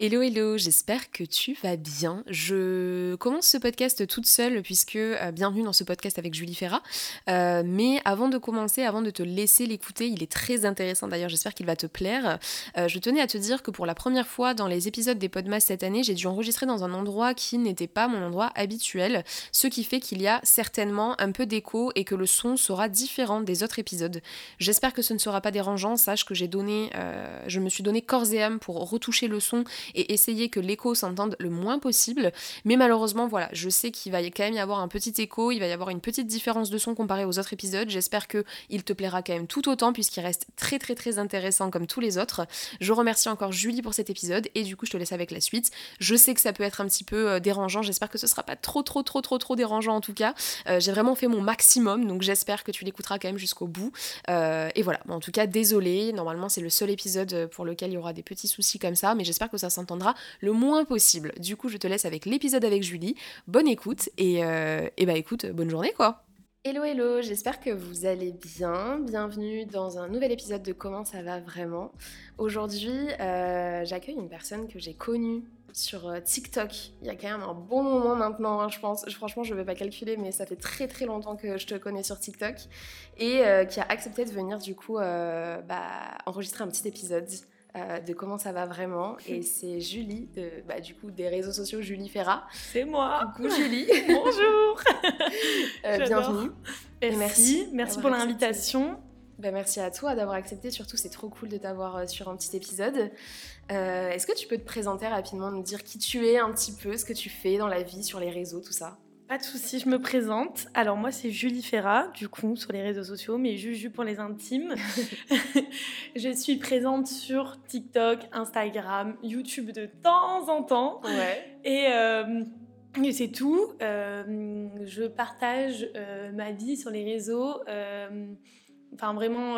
Hello hello, j'espère que tu vas bien. Je commence ce podcast toute seule puisque euh, bienvenue dans ce podcast avec Julie Ferrat. Euh, mais avant de commencer, avant de te laisser l'écouter, il est très intéressant d'ailleurs, j'espère qu'il va te plaire. Euh, je tenais à te dire que pour la première fois dans les épisodes des Podmas cette année, j'ai dû enregistrer dans un endroit qui n'était pas mon endroit habituel, ce qui fait qu'il y a certainement un peu d'écho et que le son sera différent des autres épisodes. J'espère que ce ne sera pas dérangeant, sache que j'ai donné, je me suis donné corps et âme pour retoucher le son et essayer que l'écho s'entende le moins possible. Mais malheureusement, voilà, je sais qu'il va quand même y avoir un petit écho, il va y avoir une petite différence de son comparé aux autres épisodes. J'espère que il te plaira quand même tout autant puisqu'il reste très très très intéressant comme tous les autres. Je remercie encore Julie pour cet épisode et du coup je te laisse avec la suite. Je sais que ça peut être un petit peu euh, dérangeant, j'espère que ce sera pas trop trop trop trop trop dérangeant en tout cas. Euh, j'ai vraiment fait mon maximum donc j'espère que tu l'écouteras quand même jusqu'au bout. Euh, et voilà, en tout cas désolé, normalement c'est le seul épisode pour lequel il y aura des petits soucis comme ça, mais j'espère que ça s'entendra le moins possible. Du coup, je te laisse avec l'épisode avec Julie. Bonne écoute et, euh, et bah écoute, bonne journée quoi. Hello hello, j'espère que vous allez bien. Bienvenue dans un nouvel épisode de Comment ça va vraiment. Aujourd'hui, euh, j'accueille une personne que j'ai connue sur euh, TikTok. Il y a quand même un bon moment maintenant, hein, je pense. Franchement, je ne vais pas calculer, mais ça fait très très longtemps que je te connais sur TikTok et qui a accepté de venir du coup bah, enregistrer un petit épisode euh, de comment ça va vraiment. Et c'est Julie, de, bah, du coup, des réseaux sociaux Julie Ferrat. C'est moi. Coucou Julie. Bonjour. Euh, bienvenue. Merci. Merci, pour l'invitation. Bah, merci à toi d'avoir accepté. Surtout, c'est trop cool de t'avoir euh, sur un petit épisode. Est-ce que tu peux te présenter rapidement, nous dire qui tu es un petit peu, ce que tu fais dans la vie, sur les réseaux, tout ça? Pas de souci, je me présente. Alors moi c'est Julie Ferrat, du coup sur les réseaux sociaux, mais Juju pour les intimes. je suis présente sur TikTok, Instagram, YouTube de temps en temps. Ouais. Et, euh, c'est tout. Euh, je partage euh, ma vie sur les réseaux. Enfin, vraiment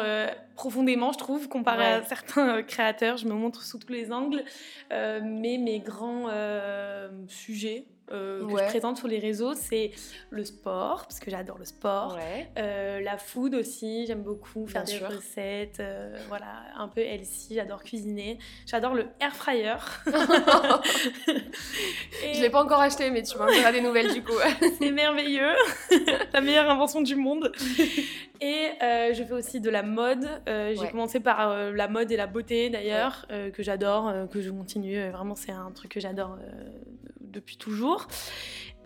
profondément, je trouve, comparé à certains créateurs. Je me montre sous tous les angles. mais mes grands sujets, euh, que je présente sur les réseaux, c'est le sport, parce que j'adore le sport. Euh, la food aussi, j'aime beaucoup faire des recettes. Euh, voilà, un peu healthy, j'adore cuisiner. J'adore le air fryer. Et... Je l'ai pas encore acheté, mais tu m'en diras des nouvelles du coup. c'est merveilleux, la meilleure invention du monde. Et je fais aussi de la mode. J'ai commencé par la mode et la beauté d'ailleurs, que j'adore, que je continue. Vraiment, c'est un truc que j'adore depuis toujours.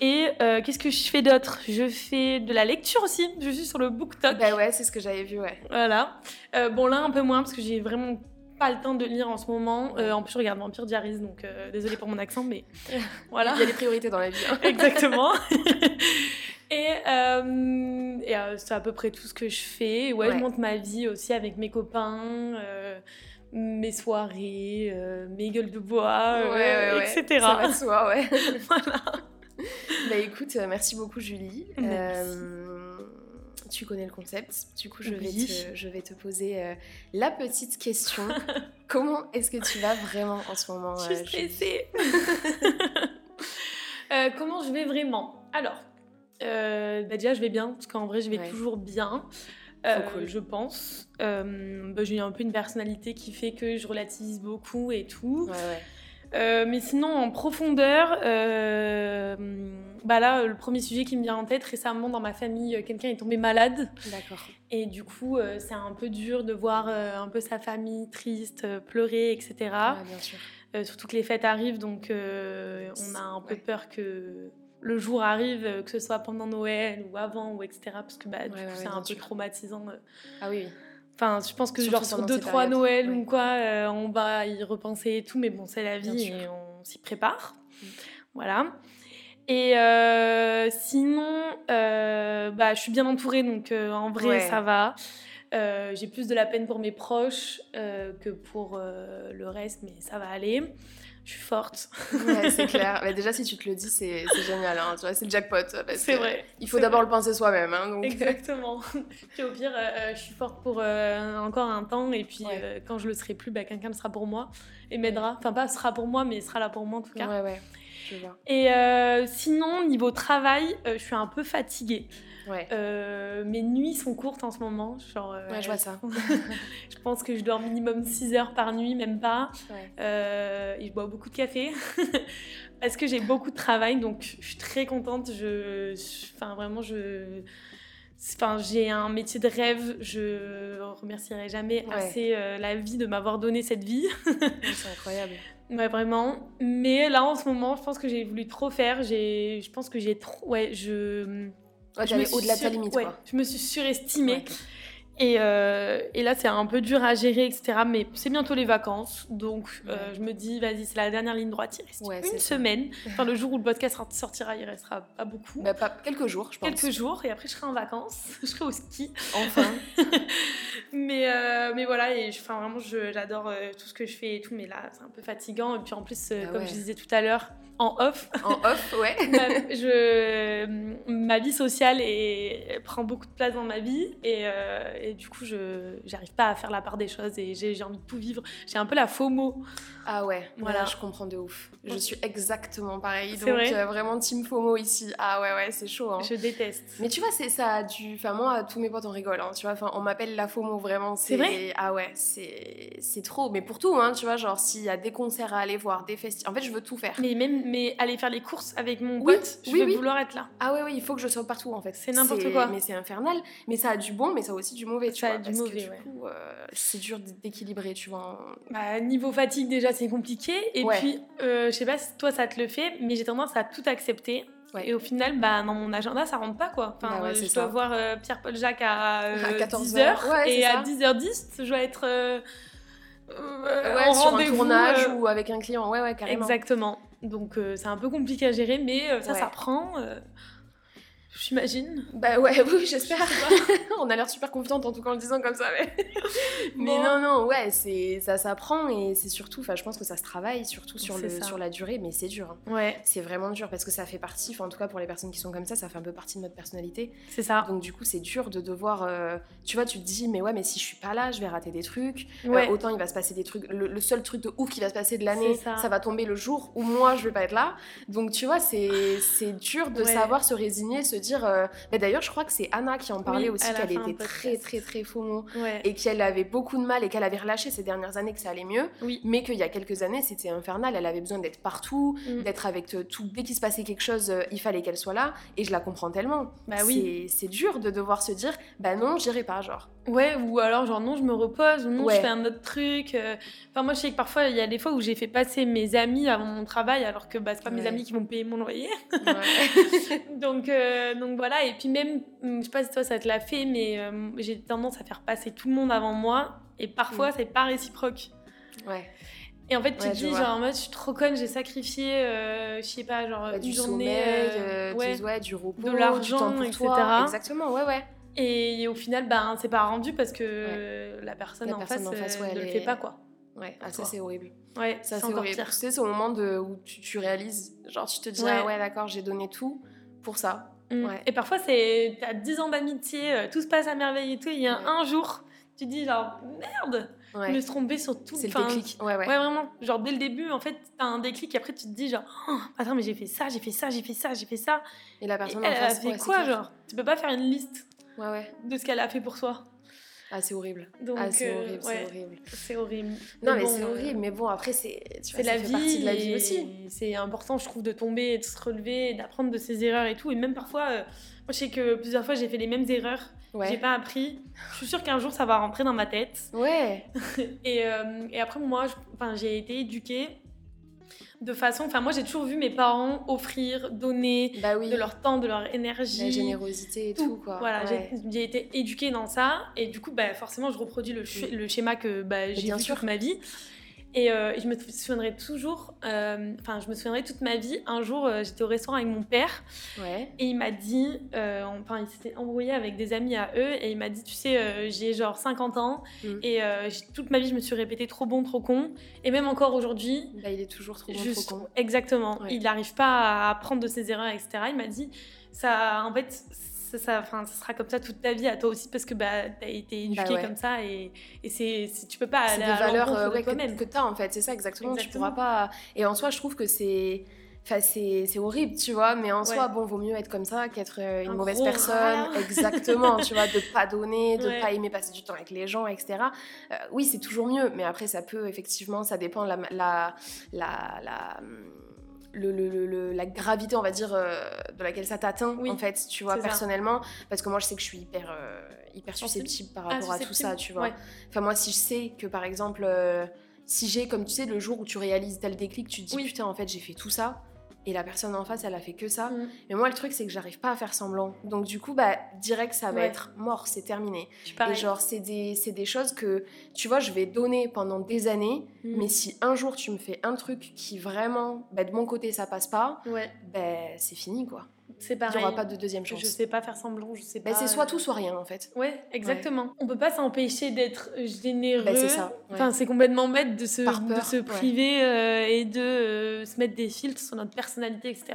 Et euh, qu'est-ce que je fais d'autre? Je fais de la lecture aussi. Je suis sur le BookTok. Bah ouais, c'est ce que j'avais vu, ouais. Voilà. Euh, bon, là, un peu moins, parce que j'ai vraiment pas le temps de lire en ce moment. Euh, en plus, je regarde Vampire Diaries, donc désolée pour mon accent, mais voilà. Il y a des priorités dans la vie. Hein. Exactement. et, et c'est à peu près tout ce que je fais. Ouais, je monte ma vie aussi avec mes copains mes soirées, euh, mes gueules de bois, euh, etc. Ça va de soi, ouais. voilà. Bah écoute, euh, merci beaucoup Julie. tu connais le concept. Du coup, je, vais, te, je vais te poser la petite question. Comment est-ce que tu vas vraiment en ce moment Je suis stressée. comment je vais vraiment? Alors, bah déjà, je vais bien, parce qu'en vrai, je vais toujours bien. Euh, je pense. Euh, bah, j'ai un peu une personnalité qui fait que je relativise beaucoup et tout. Euh, mais sinon, en profondeur, bah là, le premier sujet qui me vient en tête, récemment dans ma famille, quelqu'un est tombé malade. D'accord. Et du coup, c'est un peu dur de voir un peu sa famille triste, pleurer, etc. bien sûr. surtout que les fêtes arrivent, donc on a un peu peur que le jour arrive, euh, que ce soit pendant Noël ou avant, ou etc. Parce que bah, c'est un peu traumatisant. Euh. Ah oui. Enfin, je pense que genre sur deux, trois Noël ou quoi, euh, on va y repenser et tout, mais bon, c'est la vie et on s'y prépare. Mm. Voilà. Et sinon, bah, je suis bien entourée, donc en vrai, ça va. J'ai plus de la peine pour mes proches que pour le reste, mais ça va aller je suis forte. Ouais, c'est clair. Mais déjà, si tu te le dis, c'est génial. Hein. Tu vois, c'est le jackpot. C'est vrai. Il faut d'abord le penser soi-même. Hein, donc... Exactement. puis au pire, euh, je suis forte pour euh, encore un temps. Et puis euh, quand je le serai plus, bah, quelqu'un le sera pour moi et m'aidera. Enfin, pas sera pour moi, mais sera là pour moi en tout cas. Ouais, ouais. je vois. Et euh, sinon, niveau travail, euh, je suis un peu fatiguée. Ouais. Euh, mes nuits sont courtes en ce moment. Genre, euh, Ouais, je vois ça. je pense que je dors minimum 6 heures par nuit, même pas. Ouais. Euh, et je bois beaucoup de café. Parce que j'ai beaucoup de travail, donc je suis très contente. Je, enfin, vraiment, je. Enfin, j'ai un métier de rêve. Je remercierai jamais Ouais. assez la vie de m'avoir donné cette vie. C'est incroyable. Ouais, vraiment. Mais là, en ce moment, je pense que j'ai voulu trop faire. J'ai, je pense que j'ai trop. Ouais, je. Ouais, je me suis au-delà de ta limite, ouais, quoi. Je me suis surestimée. Ouais. Et, euh, et là, c'est un peu dur à gérer, etc. Mais c'est bientôt les vacances. Donc, euh, je me dis, vas-y, c'est la dernière ligne droite. Il reste Ouais, une ça. semaine. Enfin, le jour où le podcast sortira, il restera pas beaucoup. Bah, pas, quelques jours, je pense. Quelques jours. Et après, je serai en vacances. je serai au ski. Enfin. mais, euh, mais voilà, et je, enfin, vraiment, j'adore tout ce que je fais et tout. Mais là, c'est un peu fatigant. Et puis, en plus, euh, Ah comme ouais. je disais tout à l'heure, en off, en off, ouais. ma, je, ma vie sociale est, prend beaucoup de place dans ma vie et, euh, et du coup je j'arrive pas à faire la part des choses et j'ai envie de tout vivre. J'ai un peu la FOMO. Ah ouais, Voilà. je comprends de ouf. Je suis exactement pareil. Donc vrai euh, vraiment team FOMO ici. Ah ouais ouais, c'est chaud. Hein. Je déteste. Mais tu vois, c'est ça a dû. Enfin moi, tous mes potes on rigole. Hein, tu vois, enfin on m'appelle la FOMO vraiment. C'est vrai? Ah ouais, c'est c'est trop. Mais pour tout, hein, tu vois, genre s'il y a des concerts à aller voir, des festivals. En fait, je veux tout faire. Mais même mais aller faire les courses avec mon Oui, pote, je oui, oui. vouloir être là. Ah ouais, oui, il faut que je sois partout en fait. C'est n'importe quoi. Mais c'est infernal. Mais ça a du bon, mais ça a aussi du mauvais. Tu Ça a du parce que, mauvais, du ouais. coup, euh, c'est dur d'équilibrer, tu vois. Bah, niveau fatigue déjà c'est compliqué et Ouais. puis euh, je sais pas si toi ça te le fait mais j'ai tendance à tout accepter. Ouais. Et au final, bah, dans mon agenda, ça rentre pas quoi. Enfin, Bah ouais, euh, je dois voir euh, Pierre-Paul Jacques à, euh, À 14 10h heures. Ouais, c'est et à ça. 10h10, je dois être euh, Ouais, en sur un tournage ou avec un client. Ouais, ouais, carrément. Exactement. Donc euh, c'est un peu compliqué à gérer, mais euh, ça, Ouais. ça prend. euh, J'imagine. Bah ouais, oui, j'espère. On a l'air super confiante en tout cas en le disant comme ça. Mais, mais Bon. non, non, ouais, c'est ça s'apprend et c'est surtout, enfin, je pense que ça se travaille surtout sur, le, ça. sur la durée, mais c'est dur. hein. Ouais, C'est vraiment dur parce que ça fait partie, enfin, en tout cas pour les personnes qui sont comme ça, ça fait un peu partie de notre personnalité. c'est ça. Donc du coup, c'est dur de devoir, euh, tu vois, tu te dis, mais ouais, mais si je suis pas là, je vais rater des trucs. Euh, autant il va se passer des trucs. Le, le seul truc de ouf qui va se passer de l'année, ça. ça. va tomber le jour où moi je vais pas être là. Donc tu vois, c'est c'est dur de Ouais. savoir se résigner, se dire. euh, Mais d'ailleurs, je crois que c'est Anna qui en parlait Oui, aussi, qu'elle était très très très FOMO Ouais. et qu'elle avait beaucoup de mal et qu'elle avait relâché ces dernières années que ça allait mieux. Oui. Mais qu'il y a quelques années, c'était infernal. Elle avait besoin d'être partout, Mm. d'être avec euh, tout. Dès qu'il se passait quelque chose, euh, il fallait qu'elle soit là. Et je la comprends tellement. Bah oui. C'est c'est dur de devoir se dire, bah non, j'irai pas, genre. Ouais, ou alors genre non, je me repose, ou non, Ouais. je fais un autre truc. euh. Enfin, moi, je sais que parfois, il y a des fois où j'ai fait passer mes amis avant mon travail, alors que bah, c'est pas mes amis qui vont payer mon loyer. Ouais. donc, euh, donc voilà, et puis même, hum, je sais pas si toi ça te l'a fait, mais euh, j'ai tendance à faire passer tout le monde avant moi, et parfois, c'est pas réciproque. ouais. Et en fait, tu te dis, genre en mode, je suis trop conne, j'ai sacrifié, euh, je sais pas, genre Bah, une du journée. sommeil, du, ouais, du repos, de l'argent, etc. toi. Exactement, ouais, ouais. Et au final, ben, c'est pas rendu parce que la personne, La en, personne face, en face, ouais, ne le est- fait pas, quoi. Ouais, ah, ça c'est horrible. Ouais, Ça c'est horrible. pire. C'est ce moment de, où tu, tu réalises, genre tu te dis, Ouais. ah ouais, d'accord, j'ai donné tout pour ça. Mm. Et parfois, c'est t'as 10 ans d'amitié, euh, tout se passe à merveille et tout. Il y a un jour, tu dis genre merde, je me suis trompée sur tout. C'est le déclic. Ouais, ouais. Ouais, vraiment. Genre dès le début, en fait, t'as un déclic et après tu te dis genre Oh, attends, mais j'ai fait ça, j'ai fait ça, j'ai fait ça, j'ai fait ça. Et la Et personne elle, en elle a face, fait ouais, c'est quoi, genre? Tu peux pas faire une liste Ouais, ouais. de ce qu'elle a fait pour soi. Ah, c'est horrible. Donc, ah, c'est euh, horrible, ouais, c'est horrible. c'est horrible. Non, mais bon, c'est euh, horrible. Mais bon, après, c'est tu C'est la vie, partie de la vie aussi. C'est important, je trouve, de tomber et de se relever, et d'apprendre de ses erreurs et tout. Et même parfois, euh, moi, je sais que plusieurs fois, j'ai fait les mêmes erreurs. J'ai Ouais. pas appris. Je suis sûre qu'un jour, ça va rentrer dans ma tête. Ouais. Et, euh, et après, moi, j'ai été éduquée de façon. Enfin, moi, j'ai toujours vu mes parents offrir, donner Bah oui. de leur temps, de leur énergie. La générosité et tout, quoi. Voilà, Ouais. j'ai- été éduquée dans ça. Et du coup, bah, forcément, je reproduis le, sch- le schéma que bah, j'ai vu sûr. toute ma vie. Et, euh, et je me souviendrai toujours, euh, enfin, je me souviendrai toute ma vie. Un jour, euh, j'étais au restaurant avec mon père. Ouais. Et il m'a dit, enfin, il s'était embrouillé avec des amis à eux, et il m'a dit, tu sais, j'ai genre 50 ans, Mm. et toute ma vie, je me suis répété trop bon, trop con, et même encore aujourd'hui, Bah, il est toujours trop bon, juste- trop con. exactement, Ouais. il n'arrive pas à apprendre de ses erreurs, etc. Il m'a dit, ça, en fait, ça, ça, enfin, ça sera comme ça toute ta vie à toi aussi, parce que bah, t'as été éduqué Bah ouais. comme ça, et, et c'est, tu peux pas aller des à valeurs euh, de ouais, toi-même. que, que tu as en fait, c'est ça exactement. Exactement. Tu pourras pas. Et en soi, je trouve que c'est. Enfin, c'est horrible, tu vois, mais en soi, bon, vaut mieux être comme ça qu'être euh, une mauvaise personne. Exactement, tu vois, de pas donner, de pas aimer passer du temps avec les gens, etc. Euh, oui, c'est toujours mieux, mais après, ça peut, effectivement, ça dépend la, la, la, la le, le, la gravité, on va dire, euh, de laquelle ça t'atteint, en fait, tu vois, personnellement. Parce que moi, je sais que je suis hyper, hyper susceptible par ah, rapport à tout ça, tu vois. Enfin, moi, si je sais que, par exemple, si j'ai, comme tu sais, le jour où tu réalises tel déclic, tu te dis, putain, en fait, j'ai fait tout ça et la personne en face elle a fait que ça. Mm. mais moi le truc c'est que j'arrive pas à faire semblant. Donc du coup bah direct ça va être mort c'est terminé. Et genre c'est des, des choses que tu vois je vais donner pendant des années. Mm. mais si un jour tu me fais un truc qui vraiment bah, de mon côté ça passe pas ouais. bah, c'est fini quoi c'est pareil. Il n'y aura pas de deuxième chance. Je sais pas faire semblant, je sais bah, pas. c'est soit tout, soit rien en fait. Ouais, exactement. On peut pas s'empêcher d'être généreux. Bah, c'est ça. Enfin, c'est complètement bête de se, de se priver euh, et de euh, se mettre des filtres sur notre personnalité, etc.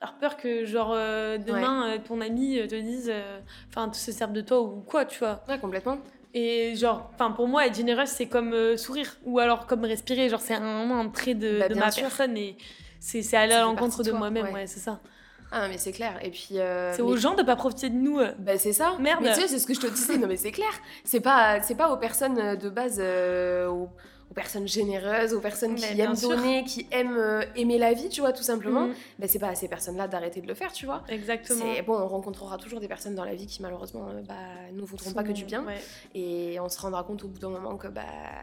Par peur que, genre, euh, demain, ton ami te dise, enfin, se serve de toi ou quoi, tu vois. Ouais, complètement. Et genre, enfin pour moi, être généreuse, c'est comme sourire ou alors comme respirer. Genre, c'est un, un trait de, bah, de ma personne et c'est aller à l'encontre de, moi-même. ouais c'est ça. Ah non, mais c'est clair. Et puis. Euh, c'est aux gens de pas profiter de nous. Euh. Bah, c'est ça. Merde. Mais tu sais, c'est ce que je te disais. non, mais c'est clair. C'est pas, c'est pas aux personnes de base, euh, aux personnes généreuses, aux personnes qui aiment donner, qui aiment euh, aimer la vie, tu vois, tout simplement, mm. ben, c'est pas à ces personnes-là d'arrêter de le faire, tu vois. Exactement. Bon, on rencontrera toujours des personnes dans la vie qui, malheureusement, euh, bah, nous voudront pas que du bien. Et on se rendra compte au bout d'un moment que bah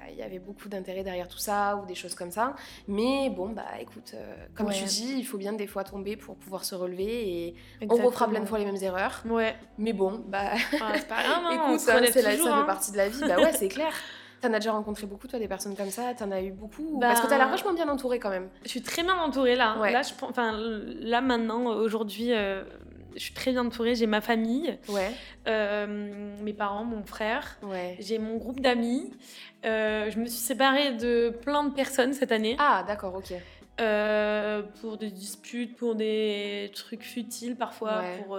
il y avait beaucoup d'intérêt derrière tout ça ou des choses comme ça. Mais bon, bah écoute, euh, comme tu dis, il faut bien des fois tomber pour pouvoir se relever et on refera plein de fois les mêmes erreurs. Ouais. Mais bon, bah. c'est pas grave, hein, écoute, ça, ça fait hein. partie de la vie. Bah ouais, c'est clair. T'en as déjà rencontré beaucoup, toi, des personnes comme ça? T'en as eu beaucoup Parce que t'as l'air bah, vachement bien entourée quand même. Je suis très bien entourée là. Là, je, enfin, là maintenant, aujourd'hui, euh, je suis très bien entourée. J'ai ma famille, ouais. Euh, mes parents, mon frère. Ouais. J'ai mon groupe d'amis. Euh, je me suis séparée de plein de personnes cette année. Ah, d'accord, ok. pour des disputes, pour des trucs futiles parfois, pour,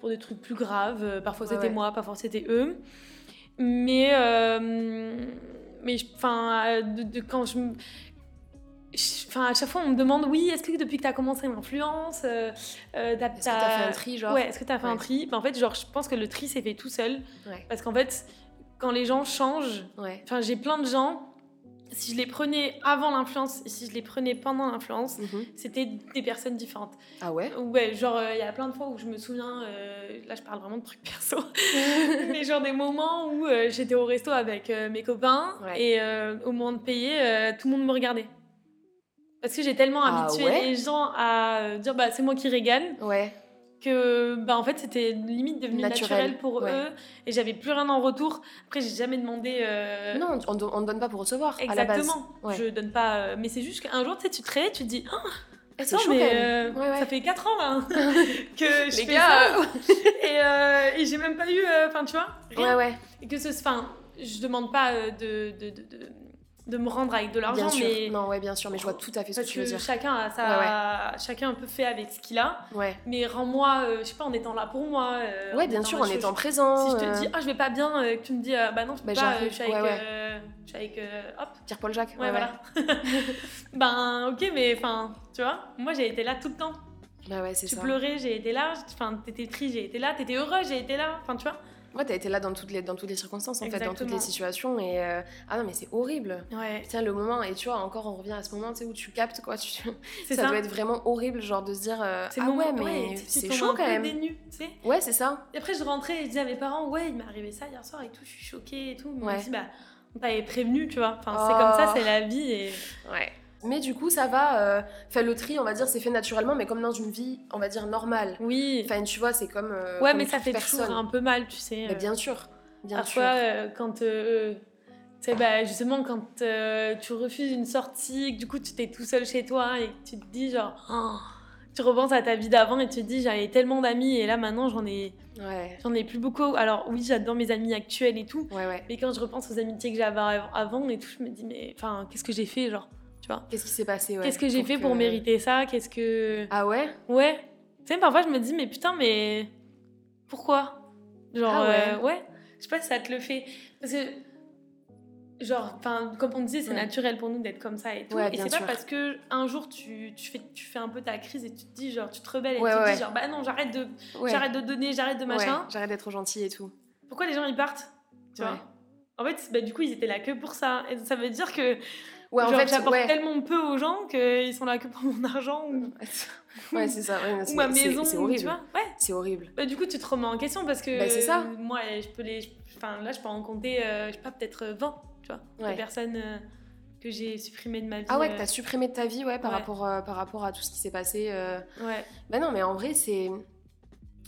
pour des trucs plus graves. Parfois c'était moi, parfois c'était eux. Mais, euh, mais enfin, de, quand je Enfin, à chaque fois, on me demande oui, est-ce que depuis que tu as commencé l'influence, euh, euh est-ce que tu as fait un tri genre Ouais, est-ce que tu as fait un tri? Ben, En fait, genre, je pense que le tri s'est fait tout seul. Parce qu'en fait, quand les gens changent, enfin, j'ai plein de gens si je les prenais avant l'influence et si je les prenais pendant l'influence, mhm. c'était des personnes différentes. Ah ouais? Ouais, genre il y a plein de fois où je me souviens, euh, là je parle vraiment de trucs perso, mais genre des moments où euh, j'étais au resto avec euh, mes copains et au moment de payer, tout le monde me regardait. Parce que j'ai tellement ah habitué les gens à dire bah c'est moi qui régale. Ouais que bah, en fait c'était limite devenu naturel, pour eux et j'avais plus rien en retour. Après j'ai jamais demandé euh, non on, ne donne pas pour recevoir exactement à la base. je donne pas euh, mais c'est juste qu'un jour tu sais tu te réveilles tu te dis oh, c'est chaud, mais euh, ça fait 4 ans là, que je Les fais gars, ça. Et, et j'ai même pas eu enfin tu vois rien. ouais ouais. Et que ce enfin je demande pas de, de, de, de de me rendre avec de l'argent mais non ouais bien sûr mais je vois tout à fait ce que tu veux dire. chacun a sa chacun un peu fait avec ce qu'il a. Ouais. Mais rends-moi euh, je sais pas en étant là pour moi euh, ouais bien sûr en étant présent si je te dis ah je vais pas bien que tu me dis bah non je peux bah, pas je suis avec, je suis avec hop. Tire Paul Jacques. Ouais, voilà. ben ok mais enfin tu vois moi j'ai été là tout le temps. Bah ouais c'est ça. tu pleurais j'ai été là enfin t'étais triste j'ai été là t'étais heureux j'ai été là enfin tu vois Ouais, t'as été là dans toutes les, dans toutes les circonstances, en fait, dans toutes les situations. Et euh, ah non, mais c'est horrible. Ouais. Tiens, le moment, et tu vois, encore, on revient à ce moment tu sais, où tu captes, quoi. Tu... Ça, ça, doit être vraiment horrible, genre de se dire euh, Ah ouais, mais c'est chaud quand même. Dénu, tu sais. Ouais, c'est ça. Et après, je rentrais et je disais à mes parents Ouais, il m'est arrivé ça hier soir et tout, je suis choquée et tout. Mais ouais. on dit Bah, on t'avait prévenu, tu vois. Enfin, c'est comme ça, oh. c'est la vie. Et... Ouais. Mais du coup, ça va. Euh, le tri, on va dire, c'est fait naturellement, mais comme dans une vie, on va dire, normale. Oui. Enfin, tu vois, c'est comme. Euh, ouais, mais ça fait toujours un peu mal, tu sais. Mais bien sûr. Bien Parfois, euh, quand. Euh, bah, justement, quand euh, tu refuses une sortie, que du coup, tu t'es tout seul chez toi et que tu te dis, genre. Oh, tu repenses à ta vie d'avant et tu te dis, j'avais tellement d'amis et là, maintenant, j'en ai. J'en ai plus beaucoup. Alors, oui, j'adore mes amis actuels et tout. Mais quand je repense aux amitiés que j'avais avant et tout, je me dis, mais enfin, qu'est-ce que j'ai fait, genre? Tu vois Qu'est-ce qui s'est passé Qu'est-ce que j'ai fait pour mériter ça? Qu'est-ce que. Ah ouais? Ouais. Tu sais, parfois je me dis, mais putain, mais. Pourquoi? Genre, ah ouais. ouais. Je sais pas si ça te le fait. Parce que genre, comme on disait, c'est naturel pour nous d'être comme ça et tout. et c'est pas parce que un jour tu, tu, fais, tu fais un peu ta crise et tu te dis, genre, tu te rebelles et tu te dis, genre, bah non, j'arrête de, j'arrête de donner, j'arrête de machin. j'arrête d'être gentil et tout. Pourquoi les gens ils partent? Tu vois? En fait, bah, du coup, ils étaient là que pour ça. Et ça veut dire que. Ouais, en fait, j'apporte tellement peu aux gens qu'ils sont là que pour mon argent ou, ouais, c'est ça. ou ma maison, c'est horrible. tu vois. Ouais. C'est horrible. Bah, du coup, tu te remets en question parce que. Bah, c'est ça. Moi, je peux les. Enfin, là, je peux en compter, euh, je sais pas, peut-être 20 tu vois, ouais. personnes euh, que j'ai supprimées de ma vie. Ah ouais, que euh. t'as supprimé de ta vie, ouais, par, Rapport, euh, par rapport à tout ce qui s'est passé. Ouais. Bah non, mais en vrai, c'est.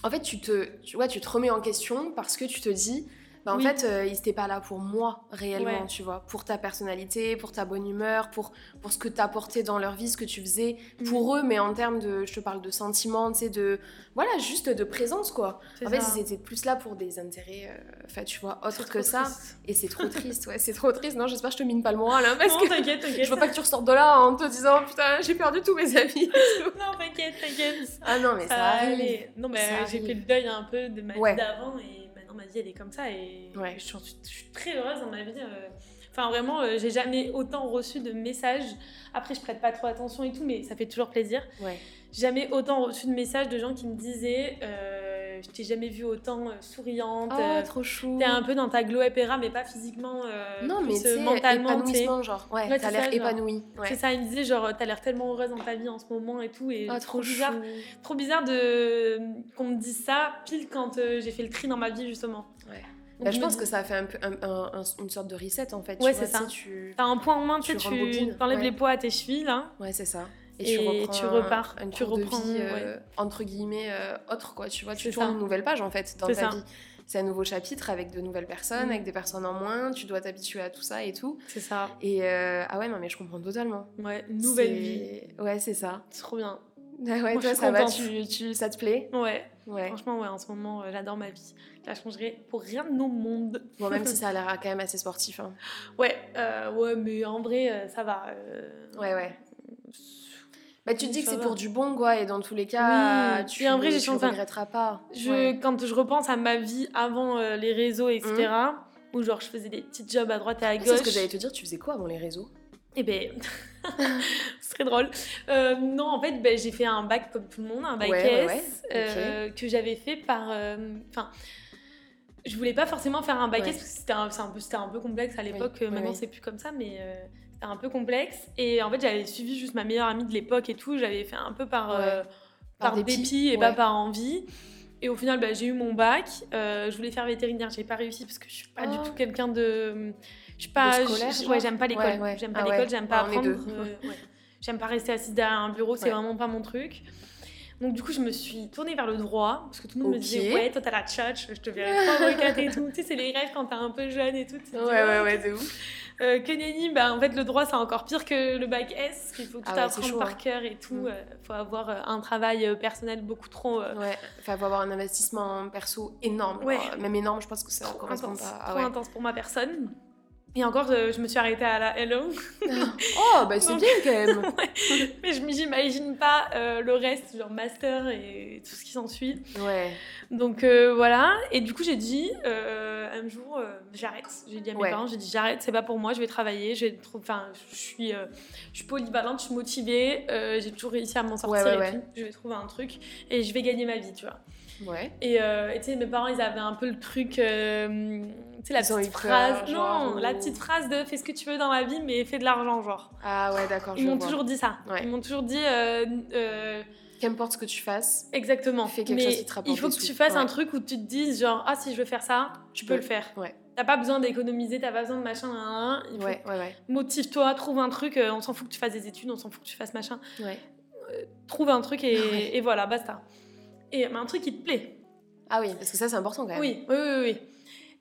En fait, tu te, tu, ouais, tu te remets en question parce que tu te dis, bah, en fait, euh, ils n'étaient pas là pour moi réellement, tu vois, pour ta personnalité, pour ta bonne humeur, pour, pour ce que tu apportais dans leur vie, ce que tu faisais pour mm. eux, mais en termes de, je te parle de sentiments, tu sais, de, voilà, juste de présence, quoi. En fait, ils étaient plus là pour des intérêts, euh, enfin, tu vois, autres que ça. Et c'est trop triste, ouais, c'est trop triste. Non, j'espère que je te mine pas le moral, hein, parce non, t'inquiète, t'inquiète. Je veux pas que tu ressortes de là en te disant, putain, j'ai perdu tous mes amis. non, t'inquiète, t'inquiète. Ah non, mais ça, arrive. Non, mais j'ai fait le deuil un peu de ma vie d'avant et ma vie elle est comme ça et je, suis, très heureuse dans ma vie. Euh. Enfin vraiment, euh, j'ai jamais autant reçu de messages. Après, je prête pas trop attention et tout, mais ça fait toujours plaisir. Ouais. Jamais autant reçu de messages de gens qui me disaient euh, Je t'ai jamais vue autant souriante. Oh, trop chou. T'es un peu dans ta glow épéra, mais pas physiquement. non, mais mentalement. Épanouissement, genre. Ouais, t'as l'air épanoui. C'est ça, ils me disaient genre T'as l'air tellement heureuse dans ta vie en ce moment et tout. Et oh, trop, bizarre. Trop bizarre de... qu'on me dise ça pile quand j'ai fait le tri dans ma vie, justement. Ouais. Bah, je pense que ça a fait un une sorte de reset en fait. Ouais, c'est ça. Tu as un point en main, tu, tu enlèves les poids à tes chevilles là. Ouais, c'est ça. Et, tu, repars. Un, tu reprends vie, euh, entre guillemets euh, autre quoi. Tu vois, tu tournes une nouvelle page en fait dans ta ça. vie. C'est un nouveau chapitre avec de nouvelles personnes, mm. avec des personnes en moins. Tu dois t'habituer à tout ça et tout. C'est ça. Et euh, ah ouais non mais je comprends totalement. Ouais, nouvelle vie. Ouais, c'est ça. Trop bien. Ah ouais, toi ça va, tu, tu, ça te plaît? Ouais. Ouais. Franchement ouais, en ce moment j'adore ma vie. Je la changerai pour rien de nos mondes. Bon, même si ça a l'air quand même assez sportif. Hein. Ouais, euh, ouais, mais en vrai, ça va. Ouais, ouais. Bah, tu te dis que c'est pour du bon, quoi, et dans tous les cas, tu ne vrai, regretteras pas. Je, Quand je repense à ma vie avant les réseaux, etc., mmh. où genre je faisais des petits jobs à droite et à gauche. C'est ce que j'allais te dire, tu faisais quoi avant les réseaux? Eh ben, ce serait drôle. non, en fait, ben, j'ai fait un bac comme tout le monde, un bac S, que j'avais fait par. Enfin je voulais pas forcément faire un bac S parce que c'était un, un, peu, un peu complexe à l'époque. Maintenant, c'est plus comme ça, mais euh, un peu complexe. Et en fait, j'avais suivi juste ma meilleure amie de l'époque et tout. J'avais fait un peu par, euh, par, dépit, et pas par envie. Et au final, bah, j'ai eu mon bac. Euh, je voulais faire vétérinaire, j'ai pas réussi parce que je suis pas du oh. tout quelqu'un de. Je suis pas. ouais, j'aime pas l'école. J'aime pas ah l'école, j'aime pas apprendre. j'aime pas rester assise derrière un bureau, c'est vraiment pas mon truc. Donc du coup, je me suis tournée vers le droit, parce que tout le monde me disait, ouais, toi t'as la tchatch, je te verrai pas et tout. tu sais, c'est les rêves quand t'es un peu jeune et tout. Ouais, ouais, ouais, c'est ouf. Euh, que bah, en fait, le droit, c'est encore pire que le bac S, qu'il faut tout ah apprendre par hein. cœur et tout. Il mm. euh, faut avoir euh, un travail euh, personnel beaucoup trop... Ouais, il faut avoir un investissement perso énorme. Ouais. Même énorme, je pense que ça trop correspond intense, pas... trop intense pour ma personne. Et encore, je me suis arrêtée à la Hello. oh, bah c'est bien quand même. Mais je m'imagine pas euh, le reste, genre master et tout ce qui s'ensuit. Ouais. Donc euh, voilà. Et du coup, j'ai dit euh, un jour, j'arrête. J'ai dit à mes parents, j'ai dit j'arrête, c'est pas pour moi, je vais travailler. Je Enfin, je suis, je suis polyvalente, je suis motivée. j'ai toujours réussi à m'en sortir et tout. Je vais trouver un truc et je vais gagner ma vie, tu vois. Ouais. Et tu sais, mes parents, ils avaient un peu le truc sais, la petite phrase. non, la petite phrase de fais ce que tu veux dans la vie, mais fais de l'argent, genre. Ah ouais, d'accord. Ils m'ont toujours dit ça. Ils m'ont toujours dit. Euh, euh, Qu'importe ce que tu fasses. Exactement. Fais quelque chose qui te rapporte Il faut que tu fasses un truc où tu te dises, genre, ah, si je veux faire ça, tu peux le faire. Ouais. T'as pas besoin d'économiser, t'as pas besoin de machin. ouais, ouais, ouais. Motive-toi, trouve un truc. Euh, on s'en fout que tu fasses des études, on s'en fout que tu fasses machin. Ouais. trouve un truc et, et voilà, basta. Et un truc qui te plaît. Ah oui, parce que ça, c'est important quand même. Oui, oui, oui. oui.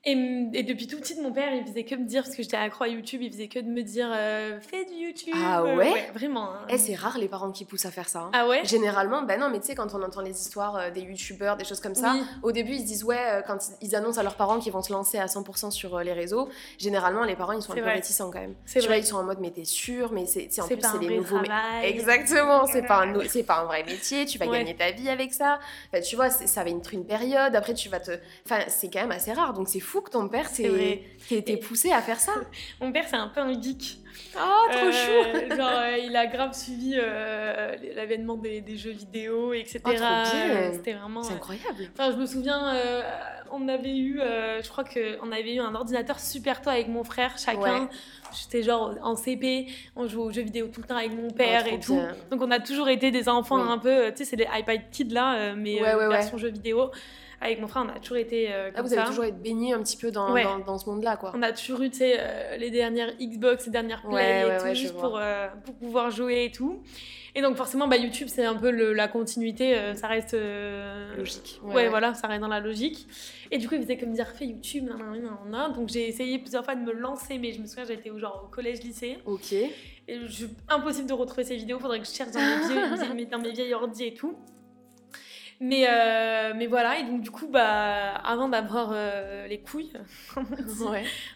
Et, depuis tout petit, mon père, il faisait que me dire, parce que j'étais accro à YouTube, il faisait que de me dire euh, fais du YouTube. Ah ouais, Vraiment. Hein. Eh, c'est rare les parents qui poussent à faire ça. Hein. Ah ouais? Généralement, ben non, mais tu sais, quand on entend les histoires euh, des YouTubeurs, des choses comme ça, au début, ils se disent ouais, euh, quand ils annoncent à leurs parents qu'ils vont se lancer à 100% sur les réseaux, généralement, les parents, ils sont un peu réticents quand même. Tu vrai. vois, ils sont en mode mais t'es sûr, mais c'est en plus, c'est les nouveaux. Exactement, c'est pas, un, pas un vrai métier, tu vas gagner ta vie avec ça. tu vois, ça va être une période, après, tu vas te. Enfin, c'est quand même assez rare, donc c'est fou fou que ton père t'ait été poussé à faire ça. Mon père, c'est un peu un geek. Oh, trop chou euh, Genre, euh, il a grave suivi euh, l'avènement des, jeux vidéo, etc. Oh, C'était vraiment... C'est incroyable. Enfin, je me souviens, on avait eu, je crois qu'on avait eu un ordinateur super tôt avec mon frère, chacun. J'étais genre en CP, on jouait aux jeux vidéo tout le temps avec mon père oh, et tout. Donc on a toujours été des enfants un peu, tu sais, c'est les iPad Kids là, mais version jeux vidéo avec mon frère, on a toujours été euh, ah, comme vous avez toujours été baigné un petit peu dans, dans, ce monde-là, quoi. On a toujours eu, tu sais, euh, les dernières Xbox, les dernières Play et tout, juste pour, euh, pour, pouvoir jouer et tout. Et donc forcément, bah, YouTube, c'est un peu la continuité, ça reste... logique. Ouais, voilà, ça reste dans la logique. Et du coup, il faisait comme dire, fais YouTube, nan, nan, nan, Donc j'ai essayé plusieurs fois de me lancer, mais je me souviens, j'étais genre au collège-lycée. Ok. Et je, impossible de retrouver ces vidéos, faudrait que je cherche dans mes, vieux, dans mes vieilles ordi et tout. Mais, euh, mais voilà, et donc du coup, bah, avant d'avoir euh, les couilles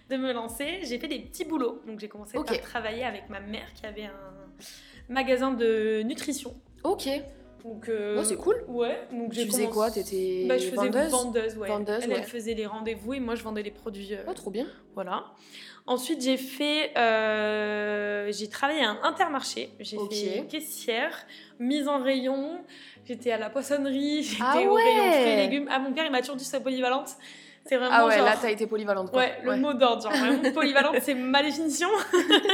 de me lancer, j'ai fait des petits boulots. Donc j'ai commencé à travailler avec ma mère qui avait un magasin de nutrition. Ok. Donc, euh, oh, c'est cool. Ouais. Donc tu faisais quoi? T'étais bah, je faisais vendeuse, vendeuse, ouais. elle, elle, faisait les rendez-vous et moi je vendais les produits. oh, trop bien. Voilà. Ensuite, j'ai fait, j'ai travaillé à un intermarché. J'ai fait caissière, mise en rayon, J'étais à la poissonnerie, j'étais ah au rayon fruits et légumes. Ah, mon père, il m'a toujours dit ça polyvalente. C'est vraiment. Ah ouais, genre... là, t'as été polyvalente. Quoi. Ouais, le mot d'ordre. Genre, vraiment, polyvalente, c'est ma définition.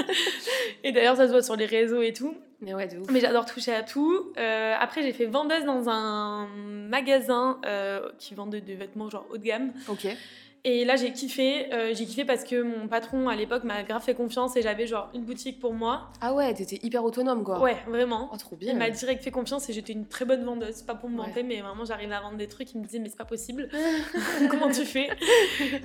et d'ailleurs, ça se voit sur les réseaux et tout. Mais ouais, de ouf. Mais j'adore toucher à tout. Euh, après, j'ai fait vendeuse dans un magasin euh, qui vendait des vêtements genre haut de gamme. Ok. Et là, j'ai kiffé. Euh, j'ai kiffé parce que mon patron, à l'époque, m'a grave fait confiance et j'avais genre une boutique pour moi. Ah ouais, t'étais hyper autonome, quoi. Ouais, vraiment. Oh, trop bien. Il m'a direct fait confiance et j'étais une très bonne vendeuse. Pas pour me vanter, mais vraiment, j'arrivais à vendre des trucs. Il me disait, mais c'est pas possible. Comment tu fais?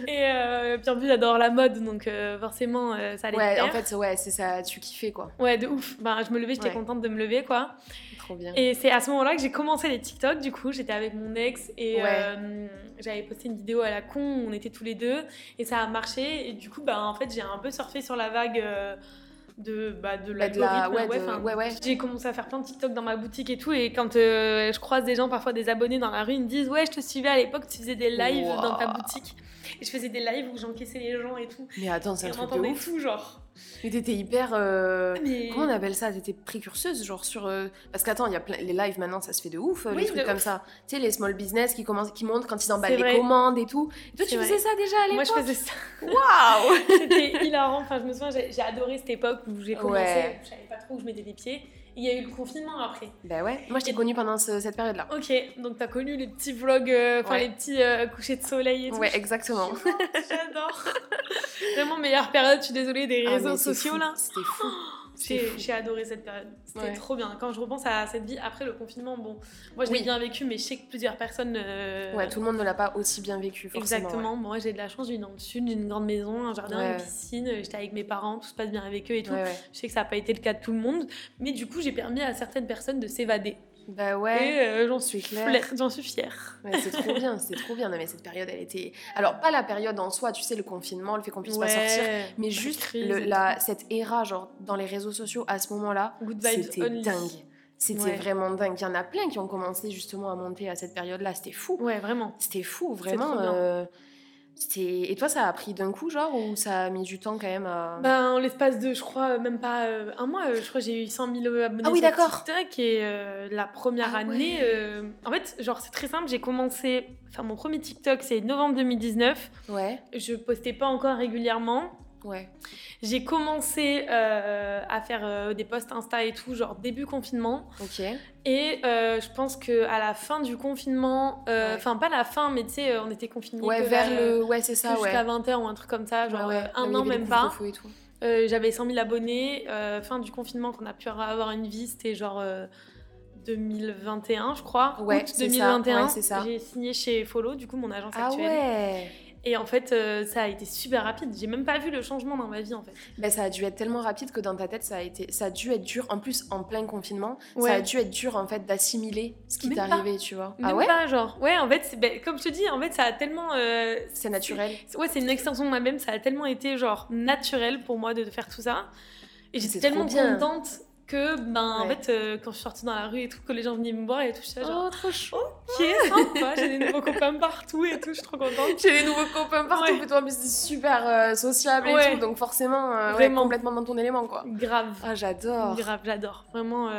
Et euh, puis en plus, j'adore la mode, donc euh, forcément, ça allait Ouais, en fait, ouais, c'est ça, tu kiffais, quoi. Ouais, de ouf. Bah, je me levais, j'étais contente de me lever, quoi. Trop bien. Et c'est à ce moment-là que j'ai commencé les TikTok, du coup. J'étais avec mon ex et j'avais posté une vidéo à la con où on était tous les deux et ça a marché. Et du coup, bah, en fait, j'ai un peu surfé sur la vague. Euh, de, bah, de bah, la, ouais, ouais, ouais, J'ai commencé à faire plein de TikTok dans ma boutique et tout. Et quand euh, je croise des gens, parfois des abonnés dans la rue, ils me disent Ouais, je te suivais à l'époque, tu faisais des lives dans ta boutique. Et je faisais des lives où j'encaissais les gens et tout. Mais attends, c'est un truc de ouf. Tout, genre. Mais t'étais hyper. Euh, ah, comment on appelle ça? T'étais précurseuse, genre sur. Euh, parce qu'attends, il y a plein... les lives maintenant, ça se fait de ouf, les trucs comme ça. Tu sais, les small business qui, commencent... qui montrent quand ils emballent les commandes et tout. Et toi, tu faisais ça déjà à l'époque Moi, je faisais ça. Waouh C'était hilarant. Enfin, je me souviens, j'ai adoré cette époque où j'ai commencé. Je savais pas trop où je mettais les pieds. Il y a eu le confinement après. Ben ouais. Moi, je t'ai connue pendant cette période-là. Ok, donc t'as connu les petits vlogs, euh, enfin les petits euh, couchers de soleil et tout. Ouais, exactement. J'adore. Vraiment meilleure période, je suis désolée, des ah, réseaux sociaux là. C'était fou. J'ai adoré cette période. C'était trop bien. Quand je repense à cette vie après le confinement, bon, moi je l'ai bien vécu, mais je sais que plusieurs personnes. Euh, ouais, tout le monde ne l'a pas aussi bien vécu, forcément. Exactement. Moi j'ai de la chance, j'ai dans le sud, une grande maison, un jardin, une piscine, j'étais avec mes parents, tout se passe bien avec eux et tout. Je sais que ça n'a pas été le cas de tout le monde, mais du coup j'ai permis à certaines personnes de s'évader. Bah ouais. Et euh, j'en suis claire. J'en suis fière. c'est trop bien, c'est trop bien. Non, mais cette période, elle était. Alors, pas la période en soi, tu sais, le confinement, le fait qu'on puisse pas sortir, mais juste le, la, cette era, genre, dans les réseaux sociaux à ce moment-là, c'était dingue. C'était vraiment dingue. Il y en a plein qui ont commencé justement à monter à cette période-là. C'était fou. Ouais, vraiment. C'était fou, vraiment. Et toi, ça a pris d'un coup, genre, ou ça a mis du temps quand même à... Ben, en l'espace de, je crois, même pas euh, un mois, euh, je crois j'ai eu 100 000 abonnés ah, oui, sur TikTok. Et euh, la première ah année, en fait, genre, c'est très simple, j'ai commencé, enfin, mon premier TikTok, c'est novembre 2019. Ouais. Je postais pas encore régulièrement. Ouais. J'ai commencé euh, à faire euh, des posts Insta et tout, genre début confinement. Ok. Et euh, je pense que à la fin du confinement, enfin pas la fin, mais tu sais, on était confinés ouais, vers, le, ouais c'est ça, jusqu'à 20h ou un truc comme ça, genre un an même pas. J'avais 100 000 abonnés. fin du confinement, qu'on a pu avoir une vie, c'était genre 2021, je crois. Ouais, 2021. J'ai signé chez Follow, du coup mon agence ah actuelle. Ouais. Et en fait, euh, ça a été super rapide. J'ai même pas vu le changement dans ma vie, en fait. Ben, ça a dû être tellement rapide que dans ta tête, ça a, été... ça a dû être dur. En plus, en plein confinement, ça a dû être dur, en fait, d'assimiler ce qui t'est arrivé, tu vois. ah ouais pas, genre. Ouais, en fait, ben, comme je te dis, en fait, ça a tellement... Euh, c'est naturel. Ouais, c'est une extension de moi-même. Ça a tellement été, genre, naturel pour moi de faire tout ça. Et j'étais tellement contente que ben en fait euh, quand je suis sortie dans la rue et tout que les gens venaient me voir et tout ça genre oh trop chaud ok sympa j'ai des nouveaux copains partout et tout je suis trop contente. J'ai des nouveaux copains partout ouais. toi mais c'est super euh, sociable et tout donc forcément euh, Vraiment. complètement dans ton élément quoi. Grave. Ah j'adore. Grave j'adore. Vraiment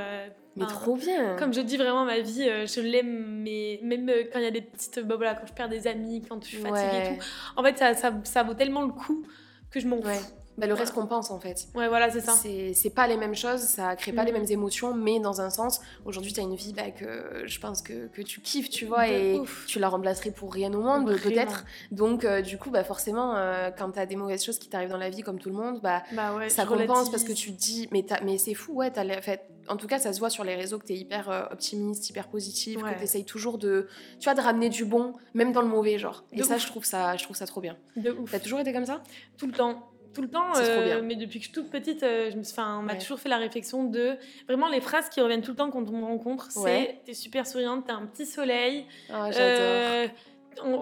mais trop bien. Comme je dis vraiment, ma vie, je l'aime, mais même quand il y a des petites... Bah, voilà, quand je perds des amis, quand je suis fatiguée et tout. En fait, ça, ça, ça, vaut tellement le coup que je m'en fous. Bah, le reste qu'on pense en fait. Ouais, voilà, c'est ça. C'est pas les mêmes choses, ça crée pas les mm. mêmes émotions, mais dans un sens, aujourd'hui, tu as une vie bah, que je pense que, que, tu kiffes, tu vois, et tu la remplacerais pour rien au monde, peut-être. Donc, euh, du coup, bah, forcément, euh, quand tu as des mauvaises choses qui t'arrivent dans la vie, comme tout le monde, bah, bah ouais, ça compense parce que tu te dis, mais, mais c'est fou, ouais, as en fait, en tout cas, ça se voit sur les réseaux que tu es hyper euh, optimiste, hyper positif, que tu essayes toujours de, tu vois, de ramener du bon, même dans le mauvais, genre. Et ça, je trouve ça, je trouve ça trop bien. De ouf. T'as toujours été comme ça? Tout le temps tout le temps, euh, mais depuis que je suis toute petite, euh, je me suis, on m'a toujours fait la réflexion de vraiment les phrases qui reviennent tout le temps quand on me rencontre, c'est t'es super souriante, t'as un petit soleil. Oh, j'adore.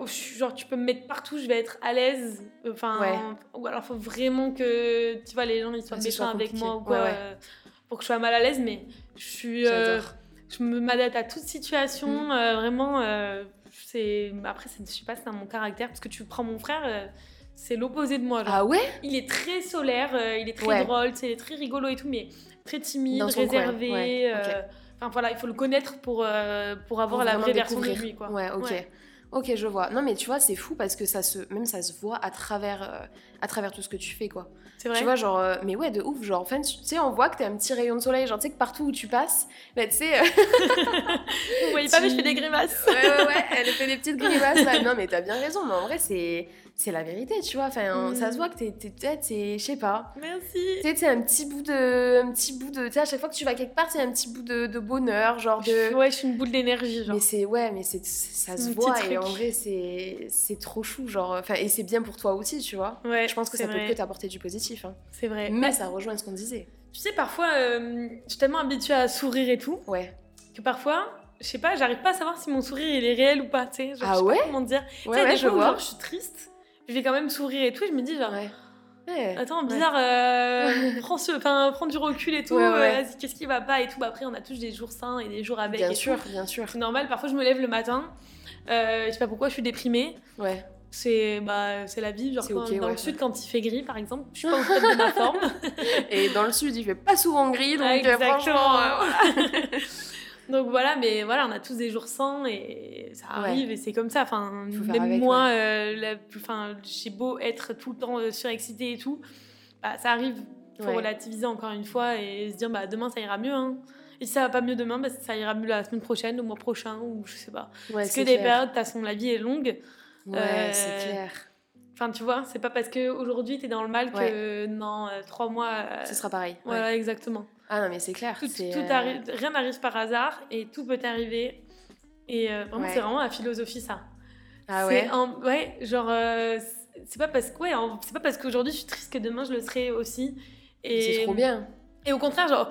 Genre tu peux me mettre partout, je vais être à l'aise. Enfin, ou alors faut vraiment que tu vois les gens ils soient méchants avec moi ou quoi pour que je sois mal à l'aise, mais je suis, je me m'adapte à toute situation, mm. vraiment. c'est après, je sais pas, c'est mon caractère parce que tu prends mon frère c'est l'opposé de moi. Ah ouais? Il est très solaire, euh, il est très drôle, c'est très rigolo et tout, mais très timide, réservé. Euh, enfin voilà, il faut le connaître pour, euh, pour avoir la vraie version de lui. Quoi. Ouais, ok. Ok, je vois. Non, mais tu vois, c'est fou parce que ça se, même ça se voit à travers, à travers tout ce que tu fais, quoi. C'est vrai. Tu vois, genre, mais ouais, de ouf. Genre, enfin, tu sais, on voit que t'es un petit rayon de soleil. Genre, tu sais que partout où tu passes, bah, tu sais. Vous voyez pas, mais je fais des grimaces. ouais, ouais, ouais, elle fait des petites grimaces. Là. Non, mais t'as bien raison. Mais en vrai, c'est c'est la vérité, tu vois. Enfin, ça se mm. voit que t'es, t'es, je sais pas. Merci. Tu sais, un petit bout de, un petit bout de, tu sais, à chaque fois que tu vas quelque part, c'est un petit bout de, de, bonheur, genre de. Ouais, je suis une boule d'énergie, genre. Mais c'est, ouais, mais c'est, ça se voit et en vrai, c'est, c'est trop chou, genre. Enfin, et c'est bien pour toi aussi, tu vois. Ouais. Je pense que ça peut que t'apporter du positif. Hein. C'est vrai. Mais ça rejoint ce qu'on disait. Tu sais, parfois, euh, je suis tellement habituée à sourire et tout. Ouais. Que parfois, je sais pas, j'arrive pas à savoir si mon sourire il est réel ou pas, tu sais. Ah ouais? comment dire. Ouais, ouais, je vois. genre, je suis triste je vais quand même sourire et tout. je me dis, genre, attends, bizarre, euh, prends, ce, prends du recul et tout. Euh, qu'est-ce qui va pas et tout. Bah, après, on a tous des jours sains et des jours avec. Bien sûr, bien sûr. C'est normal. Parfois, je me lève le matin. Euh, je sais pas pourquoi, je suis déprimée. Ouais. C'est bah, la vie. Genre, dans le sud, quand il fait gris, par exemple, je suis pas au top de ma forme. et dans le sud, il fait pas souvent gris. Donc, franchement, Donc voilà, mais voilà, on a tous des jours sans et ça arrive et c'est comme ça. Enfin, même moi, euh, enfin, j'ai beau être tout le temps euh, surexcitée et tout, bah, ça arrive. Faut relativiser encore une fois et se dire bah demain ça ira mieux. Hein. Et si ça va pas mieux demain, bah, ça ira mieux la semaine prochaine, le mois prochain ou je sais pas. Parce que des périodes, de toute façon, la vie est longue. Ouais, c'est euh, clair. Enfin, tu vois, c'est pas parce qu'aujourd'hui tu es dans le mal que dans trois mois. Ce sera pareil. Voilà, exactement. Ah non, mais c'est clair. Tout, euh, arrive, rien n'arrive par hasard et tout peut arriver. Et euh, vraiment, c'est vraiment la philosophie, ça. Ah ouais? Ouais, genre, euh, c'est pas parce que, ouais, c'est pas parce qu'aujourd'hui je suis triste que demain je le serai aussi. Et c'est trop bien. Et au contraire, genre,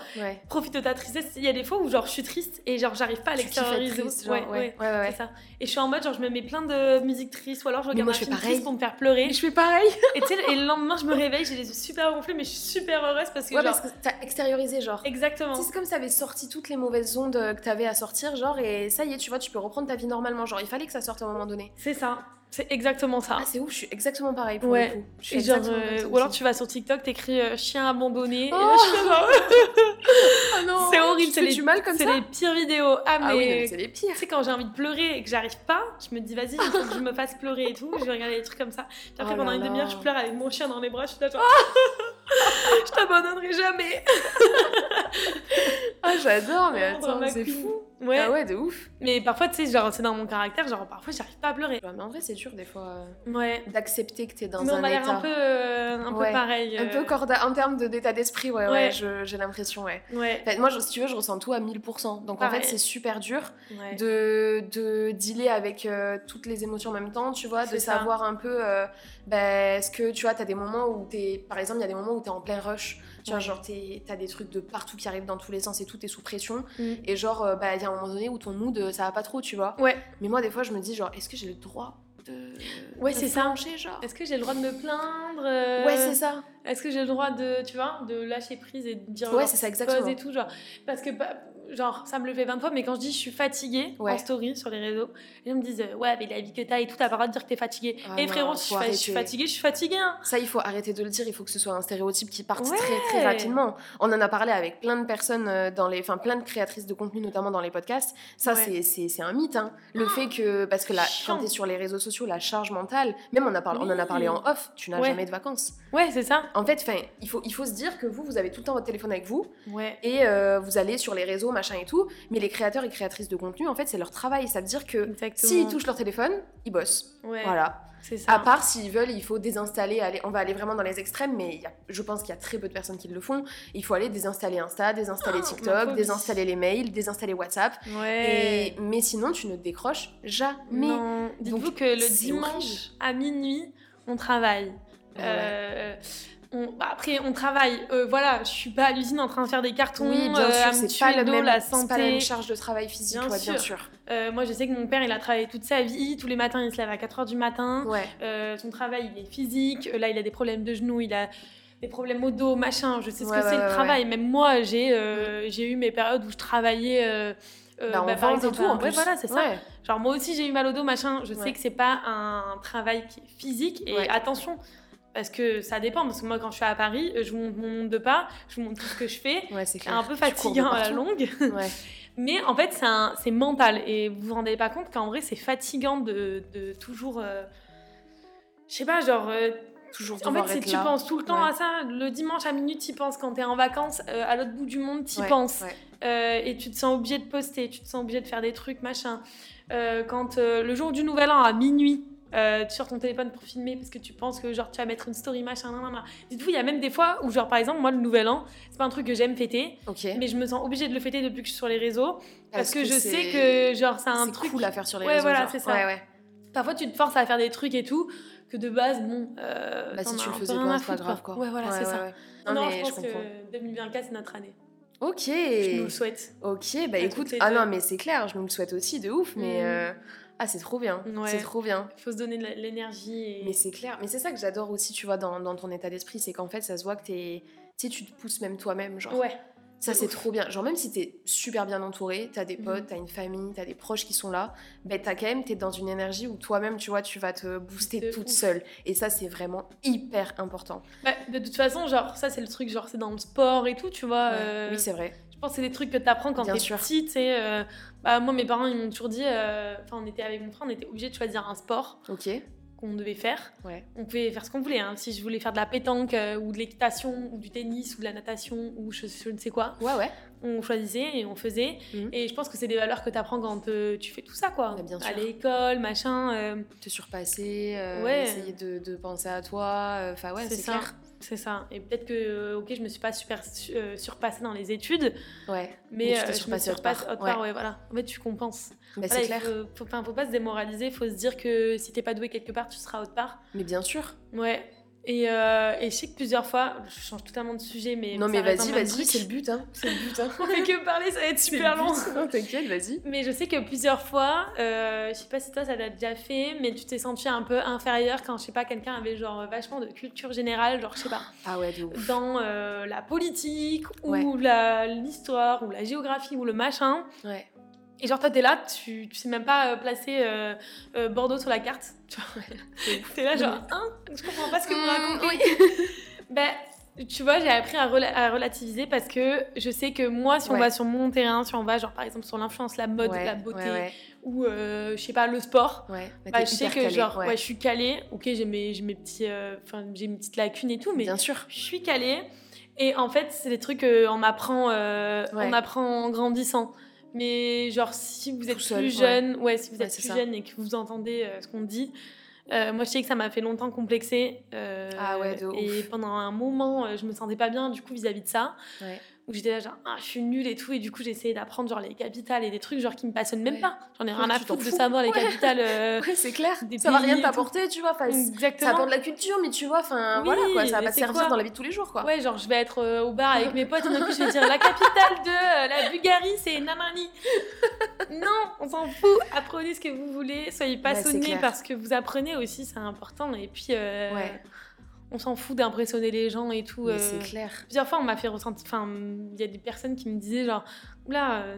profite de ta tristesse. Il y a des fois où, genre, je suis triste et, genre, j'arrive pas à l'extérioriser. Ouais, ouais, ouais, ça. Et je suis en mode, genre, je me mets plein de musique triste ou alors je regarde moi, un je film triste pour me faire pleurer. je fais pareil. et tu sais, et le lendemain, je me réveille, j'ai les yeux super gonflés, mais je suis super heureuse parce que. Ouais, parce que t'as extériorisé, genre. Exactement. C'est comme si t'avais sorti toutes les mauvaises ondes que t'avais à sortir, genre, et ça y est, tu vois, tu peux reprendre ta vie normalement. Genre, il fallait que ça sorte à un moment donné. C'est ça. C'est exactement ça. Ah, c'est ouf, je suis exactement pareil pour ouais. le coup. Je genre, euh, ou alors tu vas sur TikTok, t'écris euh, chien abandonné. Oh, oh non, c'est horrible, c'est les, du mal comme ça. C'est les pires vidéos. Ah, ah mais, c'est les pires. Tu sais, quand j'ai envie de pleurer et que j'arrive pas, je me dis vas-y, il faut que je me fasse pleurer et tout. Je vais regarder des trucs comme ça. Puis après, oh pendant une demi-heure, je pleure avec mon chien dans les bras. Je suis là, genre, je t'abandonnerai jamais. ah, j'adore, mais attends, c'est fou. Ouais. Ah ouais, de ouf. Mais parfois, tu sais, genre, c'est dans mon caractère, genre, parfois, j'arrive pas à pleurer. mais en vrai, c'est dur, des fois, euh, ouais. d'accepter que t'es dans mais un on a l'air un peu, euh, un peu pareil. Un peu euh. corda en termes d'état d'esprit, ouais, ouais, j'ai l'impression, ouais. ouais. moi, si tu veux, je ressens tout à 1000%. Donc, en fait, c'est super dur de, de dealer avec toutes les émotions en même temps, tu vois, de savoir un peu, ben, ce que, tu vois, t'as des moments où t'es, par exemple, il y a des moments où t'es en plein rush. Tu vois, genre, t'as des trucs de partout qui arrivent dans tous les sens et tout, t'es sous pression. Mm. Et genre, euh, bah, il y a un moment donné où ton mood, euh, ça va pas trop, tu vois. Ouais. Mais moi, des fois, je me dis, genre, est-ce que j'ai le droit de. Ouais, c'est ça. genre Est-ce que j'ai le droit de me plaindre euh, Ouais, c'est ça. est-ce que j'ai le droit de, tu vois, de lâcher prise et de dire ouais, c'est ça exactement. et tout, genre, parce que bah, genre, ça me le fait 20 fois, mais quand je dis je suis fatiguée en story sur les réseaux, les gens me disent ouais, mais la vie que t'as et tout, t'as pas le droit de dire que t'es fatiguée. et ah frérot, je suis, fatiguée, je suis fatiguée. Hein. Ça, il faut arrêter de le dire, il faut que ce soit un stéréotype qui parte très très rapidement. On en a parlé avec plein de personnes, euh, dans les, enfin plein de créatrices de contenu, notamment dans les podcasts. Ça, c'est un mythe. Hein. Le oh, fait que, parce que là, quand t'es sur les réseaux sociaux, la charge mentale, même on, a parlé, on en a parlé en off, tu n'as jamais de vacances. Ouais, c'est ça. En fait, il faut, il faut se dire que vous, vous avez tout le temps votre téléphone avec vous. Et euh, vous allez sur les réseaux, machin et tout. Mais les créateurs et créatrices de contenu, en fait, c'est leur travail. Ça veut dire que s'ils touchent leur téléphone, ils bossent. Voilà. Ça. À part s'ils veulent, il faut désinstaller. Aller, on va aller vraiment dans les extrêmes, mais je pense qu'il y a très peu de personnes qui le font. Il faut aller désinstaller Insta, désinstaller ah, TikTok, désinstaller les mails, désinstaller WhatsApp. Ouais. mais sinon, tu ne décroches jamais. Dites-vous que le dimanche à minuit, on travaille. Euh, bah, après, on travaille. Euh, voilà, je suis pas à l'usine en train de faire des cartons. Oui, bien euh, sûr, c'est pas, le même, la santé. pas la même charge de travail physique, bien, sûr. bien sûr. Euh, moi, je sais que mon père, il a travaillé toute sa vie. Tous les matins, il se lève à 4 h du matin. Ouais. son travail, il est physique. Là, il a des problèmes de genoux, il a des problèmes au dos, machin. Je sais ce que c'est le travail. Même moi, j'ai j'ai eu mes périodes où je travaillais. bah, bah, par exemple, tout, en ouais, voilà, c'est ça. Genre, moi aussi, j'ai eu mal au dos, machin. Je sais que c'est pas un travail qui est physique. Et attention, parce que ça dépend, parce que moi, quand je suis à Paris, je vous montre mon nombre de pas, je vous montre tout ce que je fais. Ouais, c'est un peu fatigant à la longue. Mais en fait, c'est mental. Et vous vous rendez pas compte qu'en vrai, c'est fatigant de, de toujours. Euh, je sais pas, genre. Euh, toujours en fait, si tu penses tout le temps à ça, le dimanche à minuit, tu penses quand tu es en vacances, euh, à l'autre bout du monde, tu penses. et tu te sens obligé de poster, tu te sens obligé de faire des trucs, machin. quand le jour du nouvel an à minuit, euh, sur ton téléphone pour filmer parce que tu penses que genre tu vas mettre une story machin dites-vous il y a même des fois où genre par exemple moi le nouvel an c'est pas un truc que j'aime fêter mais je me sens obligée de le fêter depuis que je suis sur les réseaux parce, que, je sais que genre c'est un truc cool à faire sur les ouais, réseaux voilà c'est ça. Ouais, parfois tu te forces à faire des trucs et tout que de base bon euh, bah, si tu le faisais pas c'est pas grave quoi. ouais voilà c'est ça. non, je pense que 2024 c'est notre année. Ok. Je nous le souhaite. Ok, bah écoute, ah non, mais c'est clair, je nous le souhaite aussi de ouf, mais mm. euh, ah, c'est trop bien. C'est trop bien. Il faut se donner de l'énergie. Mais c'est clair. Mais c'est ça que j'adore aussi, tu vois, dans, dans ton état d'esprit. C'est qu'en fait, ça se voit que es... tu tu te pousses même toi-même. Genre. Ouais. Ça, c'est trop bien. Genre, même si t'es super bien entouré, t'as des potes, tu mhm. t'as une famille, t'as des proches qui sont là, ben, t'as quand même, t'es dans une énergie où toi-même, tu vois, tu vas te booster toute seule. Et ça, c'est vraiment hyper important. Bah, de toute façon, genre, ça, c'est le truc, genre, c'est dans le sport et tout, tu vois. Euh, oui, c'est vrai. Je pense que c'est des trucs que tu apprends quand tu es petite. Euh, bah, moi, mes parents, ils m'ont toujours dit. Euh, enfin, on était avec mon frère, on était obligé de choisir un sport. Ok. Qu'on devait faire. Ouais. On pouvait faire ce qu'on voulait. Hein. Si je voulais faire de la pétanque euh, ou de l'équitation ou du tennis ou de la natation ou je, ne sais quoi. Ouais, ouais. On choisissait et on faisait. Mhm. Et je pense que c'est des valeurs que tu apprends quand tu fais tout ça, quoi. Bah, bien sûr. À l'école, machin. Te surpasser, ouais. essayer de, de, penser à toi. Enfin, ouais, c'est clair. C'est ça. Et peut-être que, euh, ok, je me suis pas super euh, surpassée dans les études. Ouais. Mais, euh, je me surpasse autre part. ouais. voilà. En fait, tu compenses. Bah, c'est clair. Faut, faut, faut, pas se démoraliser. Il faut se dire que si t'es pas doué quelque part, tu seras autre part. Mais bien sûr. Ouais. Et, euh, et, je sais que plusieurs fois, je change totalement de sujet, mais. Non, mais vas-y, vas-y, c'est le but, hein. C'est le but, hein. On fait que parler, ça va être super long. Non, t'inquiète, vas-y. Mais je sais que plusieurs fois, euh, je sais pas si toi ça t'a déjà fait, mais tu t'es senti un peu inférieur quand, je sais pas, quelqu'un avait genre vachement de culture générale, genre, je sais pas. Ah ouais, de ouf. Dans euh, la politique, ou l'histoire, ou la géographie, ou le machin. Ouais. Et genre, toi, t'es là, tu, tu sais même pas euh, placer euh, euh, Bordeaux sur la carte. T'es là, genre, hein Je comprends pas ce que vous mmh, racontez. ben, tu vois, j'ai appris à, à, relativiser parce que je sais que moi, si on va sur mon terrain, si on va, genre, par exemple, sur l'influence, la mode, la beauté, ou, je sais pas, le sport, bah, je sais que, genre, ouais. je suis calée. Ok, j'ai mes, mes, petits, enfin j'ai mes petites lacunes et tout, mais Bien sûr. je suis calée. Et en fait, c'est des trucs qu'on apprend, on apprend en grandissant. Mais genre, si vous êtes plus jeune, ouais. si vous êtes plus jeune et que vous entendez euh, ce qu'on dit, euh, moi, je sais que ça m'a fait longtemps complexer. Euh, ah ouais, de Et pendant un moment, je me sentais pas bien du coup vis-à-vis de ça. Ouais où j'étais là genre ah, je suis nulle et tout et du coup j'ai essayé d'apprendre genre les capitales et des trucs genre qui me passionnent même pas. J'en ai rien à foutre de savoir les capitales euh, c'est clair. ça va rien t'apporter tu vois. Exactement ça apporte de la culture mais tu vois enfin voilà quoi. Ça va pas servir dans la vie de tous les jours quoi. Ouais genre je vais être euh, au bar avec mes potes et d'un coup je vais dire la capitale de euh, la Bulgarie c'est Namani non on s'en fout. Apprenez ce que vous voulez. Soyez passionnés parce que vous apprenez aussi c'est important. Et puis ouais on s'en fout d'impressionner les gens et tout. c'est euh. clair. Plusieurs fois, on m'a fait ressentir. Enfin, il y a des personnes qui me disaient genre, là. Euh,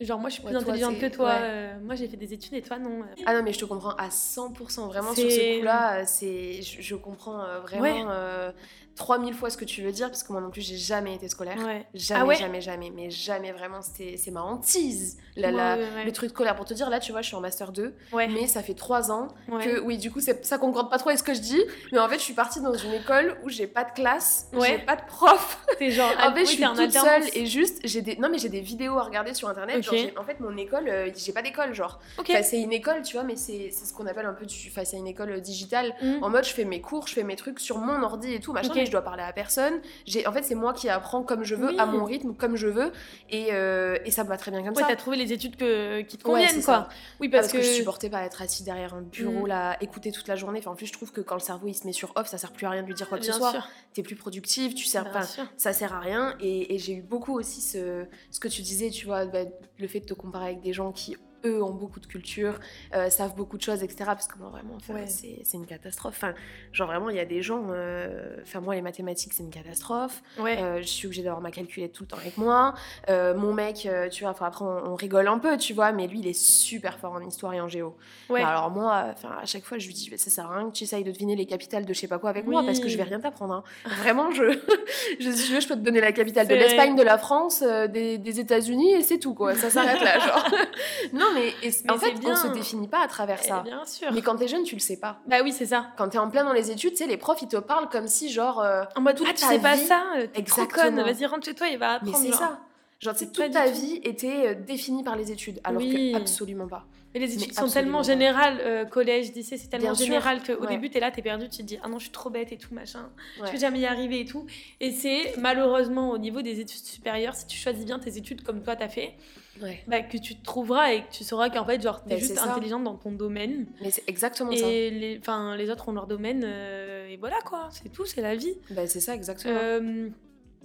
genre, moi, je suis plus intelligente que toi. Euh, moi, j'ai fait des études et toi, non. Ah non, mais je te comprends à 100%. Vraiment, sur ce coup-là, je, je, comprends vraiment 3000 fois ce que tu veux dire, parce que moi non plus, j'ai jamais été scolaire. Jamais, ah jamais, jamais. Mais jamais, vraiment, c'est ma hantise. La, le truc scolaire. Pour te dire, là, tu vois, je suis en Master 2, mais ça fait 3 ans que, oui, du coup, ça concorde pas trop avec ce que je dis, mais en fait, je suis partie dans une école où j'ai pas de classe, j'ai pas de prof. T'es genre, en fait, je suis toute seule et juste, j'ai des, non, mais j'ai des vidéos à regarder sur internet. Genre, en fait, mon école, euh, j'ai pas d'école, genre. c'est une école, tu vois, mais c'est ce qu'on appelle un peu du, c'est une école digitale. Mm. En mode, je fais mes cours, je fais mes trucs sur mon ordi et tout, machin je dois parler à personne. J'ai, en fait, c'est moi qui apprends comme je veux, à mon rythme, comme je veux. Et, euh, et ça me va très bien comme ouais, ça. t'as trouvé les études que, qui te conviennent, quoi. Oui, parce, que... je supportais pas être assis derrière un bureau, mm. là, écouter toute la journée. Enfin, en plus, je trouve que quand le cerveau il se met sur off, ça sert plus à rien de lui dire quoi que ce soit. T'es plus productive, tu sers, pas ça sert à rien. Et, et j'ai eu beaucoup aussi ce, ce que tu disais, tu vois, bah, le fait de te comparer avec des gens qui eux ont beaucoup de culture, euh, savent beaucoup de choses, etc. Parce que moi, vraiment, c'est une catastrophe. Enfin, genre, vraiment, il y a des gens. Euh, enfin, moi, les mathématiques, c'est une catastrophe. Euh, je suis obligée d'avoir ma calculette tout le temps avec moi. mon mec, tu vois, après, on, rigole un peu, tu vois, mais lui, il est super fort en histoire et en géo. alors, moi, enfin, à chaque fois, je lui dis, ça sert à rien que tu essayes de deviner les capitales de je sais pas quoi avec moi, parce que je vais rien t'apprendre. Hein. Vraiment, je, je, si je peux te donner la capitale de l'Espagne, de la France, des, des États-Unis, et c'est tout, quoi. Ça s'arrête là, genre. non, mais, en fait, bien. on se définit pas à travers ça. bien sûr. Mais quand t'es jeune, tu le sais pas. Bah oui, c'est ça. Quand t'es en plein dans les études, tu sais, les profs, ils te parlent comme si, genre. Euh, en mode, ah, tu sais pas ça Exactement. Vas-y, rentre chez toi, il va apprendre. Mais c'est ça. Genre, tu sais, toute ta vie était euh, définie par les études, alors que absolument pas. Mais les études sont tellement générales, euh, collège, lycée, c'est tellement général qu'au début début, t'es là, t'es perdu, tu te dis, ah non, je suis trop bête et tout, machin, je vais jamais y arriver et tout. Et c'est malheureusement au niveau des études supérieures, si tu choisis bien tes études comme toi t'as fait, bah, que tu te trouveras et que tu sauras qu'en fait, genre, t'es bah, juste intelligente dans ton domaine. Mais c'est exactement et ça. Et les, les autres ont leur domaine, euh, et voilà quoi, c'est tout, c'est la vie. Bah, c'est ça, exactement. Euh,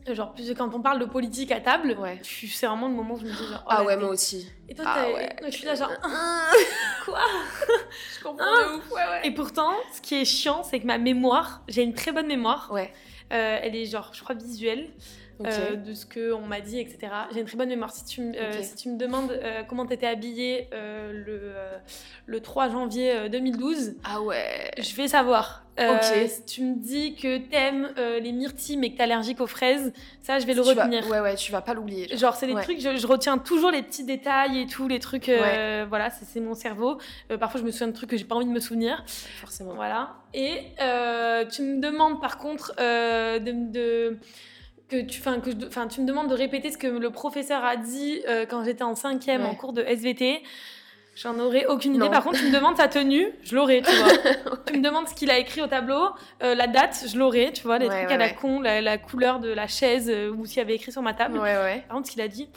genre, quand on parle de politique à table, c'est vraiment le moment où je me dis genre. Oh, ah ouais, moi aussi. Et toi, ah je suis là genre. quoi Je comprends de ouf, ouais, ouais. Et pourtant, ce qui est chiant, c'est que ma mémoire, j'ai une très bonne mémoire. Ouais. Euh, elle est genre, je crois, visuelle. Euh, de ce qu'on m'a dit, etc. J'ai une très bonne mémoire. Si tu, euh, si tu me demandes euh, comment tu étais habillée le, le 3 janvier 2012, ah ouais. je vais savoir. Si tu me dis que t'aimes les myrtilles mais que t'es allergique aux fraises, ça je vais le retenir. Ouais, ouais, tu vas pas l'oublier. Genre, c'est des trucs, je, retiens toujours les petits détails et tout, les trucs. Voilà, c'est mon cerveau. parfois, je me souviens de trucs que j'ai pas envie de me souvenir. Forcément. Voilà. Et tu me demandes par contre de, de que tu, fin, que je, tu me demandes de répéter ce que le professeur a dit euh, quand j'étais en cinquième en cours de SVT. J'en aurais aucune idée. Par contre, tu me demandes sa tenue, je l'aurais, tu vois. Tu me demandes ce qu'il a écrit au tableau, euh, la date, je l'aurais, tu vois, les trucs à la con, la, couleur de la chaise euh, ou s'il y avait écrit sur ma table. Par contre, ce qu'il a dit,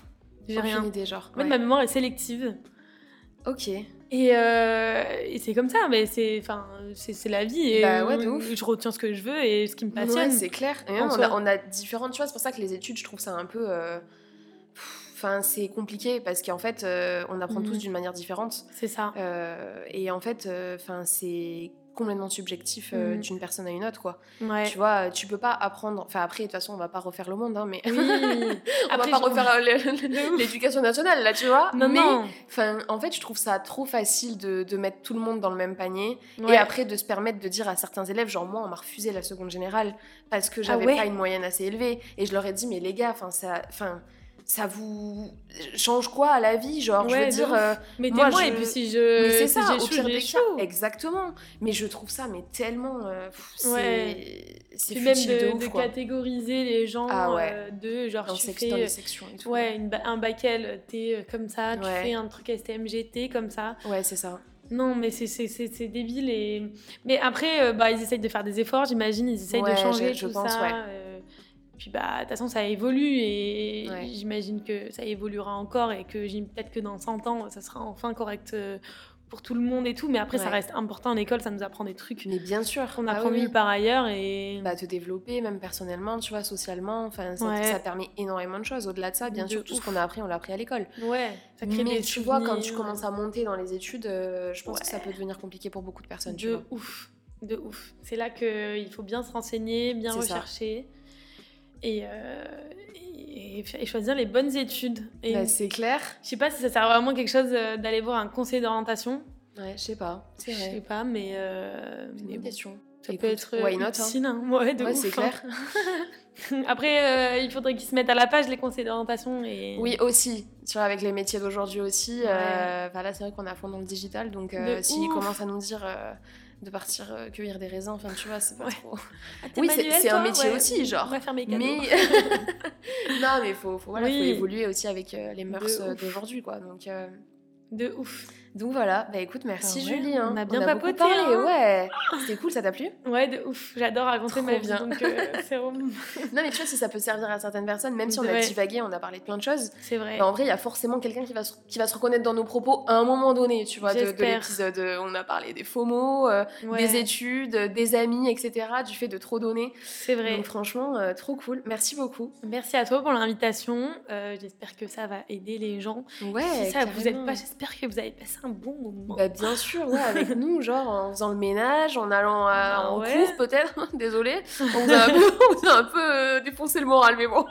j'ai rien. idée, genre. En fait, ma mémoire est sélective. Ok. Euh, et, c'est comme ça, mais c'est, enfin, c'est, la vie. Et bah Je retiens ce que je veux et ce qui me passionne. c'est clair. on, a, différentes choses. C'est pour ça que les études, je trouve ça un peu. Euh, enfin, c'est compliqué parce qu'en fait, euh, on apprend tous mhm. d'une manière différente. C'est ça. et en fait, enfin, c'est complètement subjectif euh, mm. d'une personne à une autre quoi. Tu vois tu peux pas apprendre enfin après de toute façon on va pas refaire le monde hein, mais on va pas refaire l'éducation nationale là tu vois. Non, mais enfin en fait je trouve ça trop facile de, de, mettre tout le monde dans le même panier et après de se permettre de dire à certains élèves genre moi on m'a refusé la seconde générale parce que ah j'avais pas une moyenne assez élevée et je leur ai dit mais les gars enfin ça enfin ça vous change quoi à la vie genre je veux dire euh, mais moi, je... et puis si je c'est ça au pire des cas. exactement. Mais je trouve ça mais tellement euh, c'est c'est même de, de, catégoriser les gens ah euh, de genre tu fais dans les sections et tout, ouais un bac L t'es comme ça tu fais un truc STMGT comme ça. Ouais c'est ça. Non, mais c'est débile. Et... Mais après, bah, ils essayent de faire des efforts, j'imagine. Ils essayent de changer je, tout pense, ça. Puis bah, de toute façon, ça évolue et j'imagine que ça évoluera encore et que peut-être que dans 100 ans, ça sera enfin correct euh, pour tout le monde et tout. Mais après, ça reste important en école, ça nous apprend des trucs. Mais bien sûr. On apprend ah, par ailleurs et. Bah, te développer, même personnellement, tu vois, socialement. Enfin, ça, permet énormément de choses. Au-delà de ça, bien sûr, tout ce qu'on a appris, on l'a appris à l'école. Ouais, ça crée Mais tu vois, quand tu commences à monter dans les études, euh, je pense que ça peut devenir compliqué pour beaucoup de personnes. De ouf De ouf. C'est là qu'il faut bien se renseigner, bien rechercher. Et, euh, et, choisir les bonnes études. Bah, c'est clair. Je sais pas si ça sert vraiment quelque chose euh, d'aller voir un conseiller d'orientation. Ouais, je sais pas. Je sais pas, mais. Euh, une question. Ça peut être why not, utile. Hein. Ouais, ouais c'est hein. clair. Après, il faudrait qu'ils se mettent à la page, les conseillers d'orientation. Et... Oui, aussi. Tu vois, avec les métiers d'aujourd'hui aussi. Ouais. là, c'est vrai qu'on est à fond dans le digital. Donc, s'ils commencent à nous dire de partir euh, cueillir des raisins. Enfin, tu vois, c'est pas trop. Ah, oui, c'est un métier aussi, genre. On va faire mes mais non, mais faut, faut, voilà, faut évoluer aussi avec euh, les mœurs euh, d'aujourd'hui, quoi. Donc. De ouf. Donc voilà, bah écoute, merci ah Julie. Hein. On a bien on a papoté. Parlé, hein. ouais. C'était cool, ça t'a plu? Ouais, de ouf. J'adore raconter ma vie, donc euh, c'est vraiment... non, mais tu vois, si ça peut servir à certaines personnes, même si on a divagué, on a parlé de plein de choses. C'est vrai. Bah, en vrai, il y a forcément quelqu'un qui va, se, qui va se reconnaître dans nos propos à un moment donné, tu vois, de, l'épisode. On a parlé des faux mots, euh, des études, des amis, etc., du fait de trop donner. C'est vrai. Donc franchement, euh, trop cool. Merci beaucoup. Merci à toi pour l'invitation. j'espère que ça va aider les gens. Ouais, si ça vous aide pas, j'espère que vous avez passé un bon moment. Bah, bien sûr, ouais, avec nous, genre en faisant le ménage, en allant ah en cours peut-être, désolé. On vous a un peu, un peu euh, défoncé le moral, mais bon.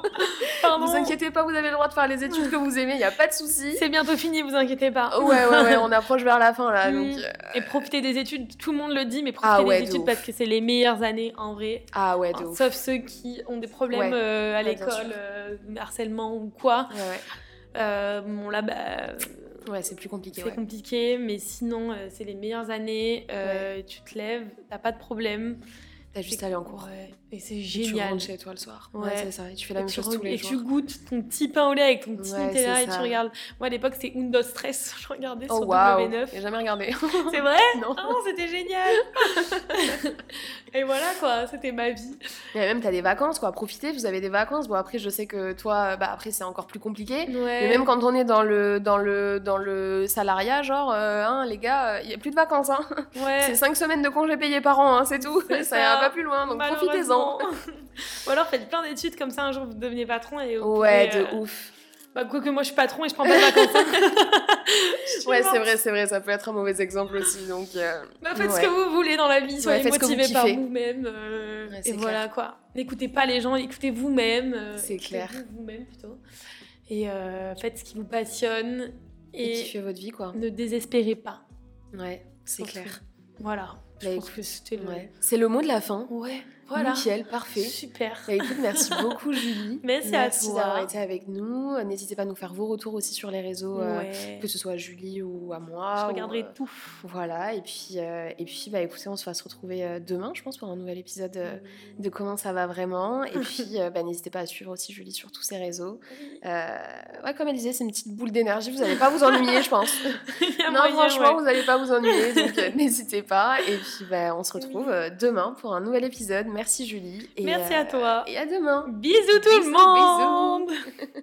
Pardon. Vous inquiétez pas, vous avez le droit de faire les études que vous aimez, il n'y a pas de souci. C'est bientôt fini, vous inquiétez pas. Ouais, ouais, ouais, on approche vers la fin là. Donc, euh, Et profitez des études, tout le monde le dit, mais profitez ah des études parce que c'est les meilleures années en vrai. Ah ouais, de ouf. Sauf ceux qui ont des problèmes euh, à l'école, harcèlement ou quoi. Ouais, ouais. bon là, bah Ouais, c'est plus compliqué. C'est compliqué, mais sinon, euh, c'est les meilleures années. Euh, tu te lèves, t'as pas de problème. T'as juste à aller en cours. Et c'est génial. tu rentres chez toi le soir. Ouais, c'est ça. Et tu fais la même chose tous les jours. Et tu goûtes ton petit pain au lait avec ton petit Nutella et tu regardes. Moi, à l'époque, c'était Undo Stress. Je regardais oh, sur wow. W9. J'ai jamais regardé. C'est vrai? Non. Oh, c'était génial. et voilà, quoi. C'était ma vie. Et même, t'as des vacances, quoi. Profitez, vous avez des vacances. Bon, après, je sais que toi, bah, après, c'est encore plus compliqué. Mais même quand on est dans le, dans le, dans le salariat, genre, euh, hein, les gars, il y a plus de vacances. Hein. Ouais. C'est 5 semaines de congés payés par an, hein, c'est tout. Ça ira pas plus loin. Donc, profitez-en. Ou alors faites plein d'études comme ça un jour vous devenez patron et Ouais, de euh, ouf. Bah, quoique moi je suis patron et je prends pas de vacances. ouais, c'est vrai, c'est vrai, ça peut être un mauvais exemple aussi. Donc, euh, bah, faites ce que vous voulez dans la vie, soyez motivés par vous-même. Euh, et voilà quoi. N'écoutez pas les gens, écoutez vous-même. c'est clair. Vous-même plutôt. Et faites ce qui vous passionne. Et, et kiffez votre vie quoi. Ne désespérez pas. Ouais, c'est clair. Voilà. Bah, c'est le... le mot de la fin. Ouais. Voilà. Nickel, parfait. Super. Bah, écoute, merci beaucoup Julie. Merci, à toi. d'avoir été avec nous. N'hésitez pas à nous faire vos retours aussi sur les réseaux, euh, que ce soit à Julie ou à moi. Je regarderai euh, tout. Voilà, et puis, euh, et puis bah, écoutez, on se va se retrouver demain, je pense, pour un nouvel épisode de Comment ça va vraiment. Et puis, bah, n'hésitez pas à suivre aussi Julie sur tous ses réseaux. ouais, comme elle disait, c'est une petite boule d'énergie, vous n'allez pas vous ennuyer, je pense. non, franchement, vous n'allez pas vous ennuyer, donc n'hésitez pas. Et puis, bah, on se retrouve demain pour un nouvel épisode. Merci Julie. Merci à euh, toi. Et à demain. Bisous tout le monde. Bisous.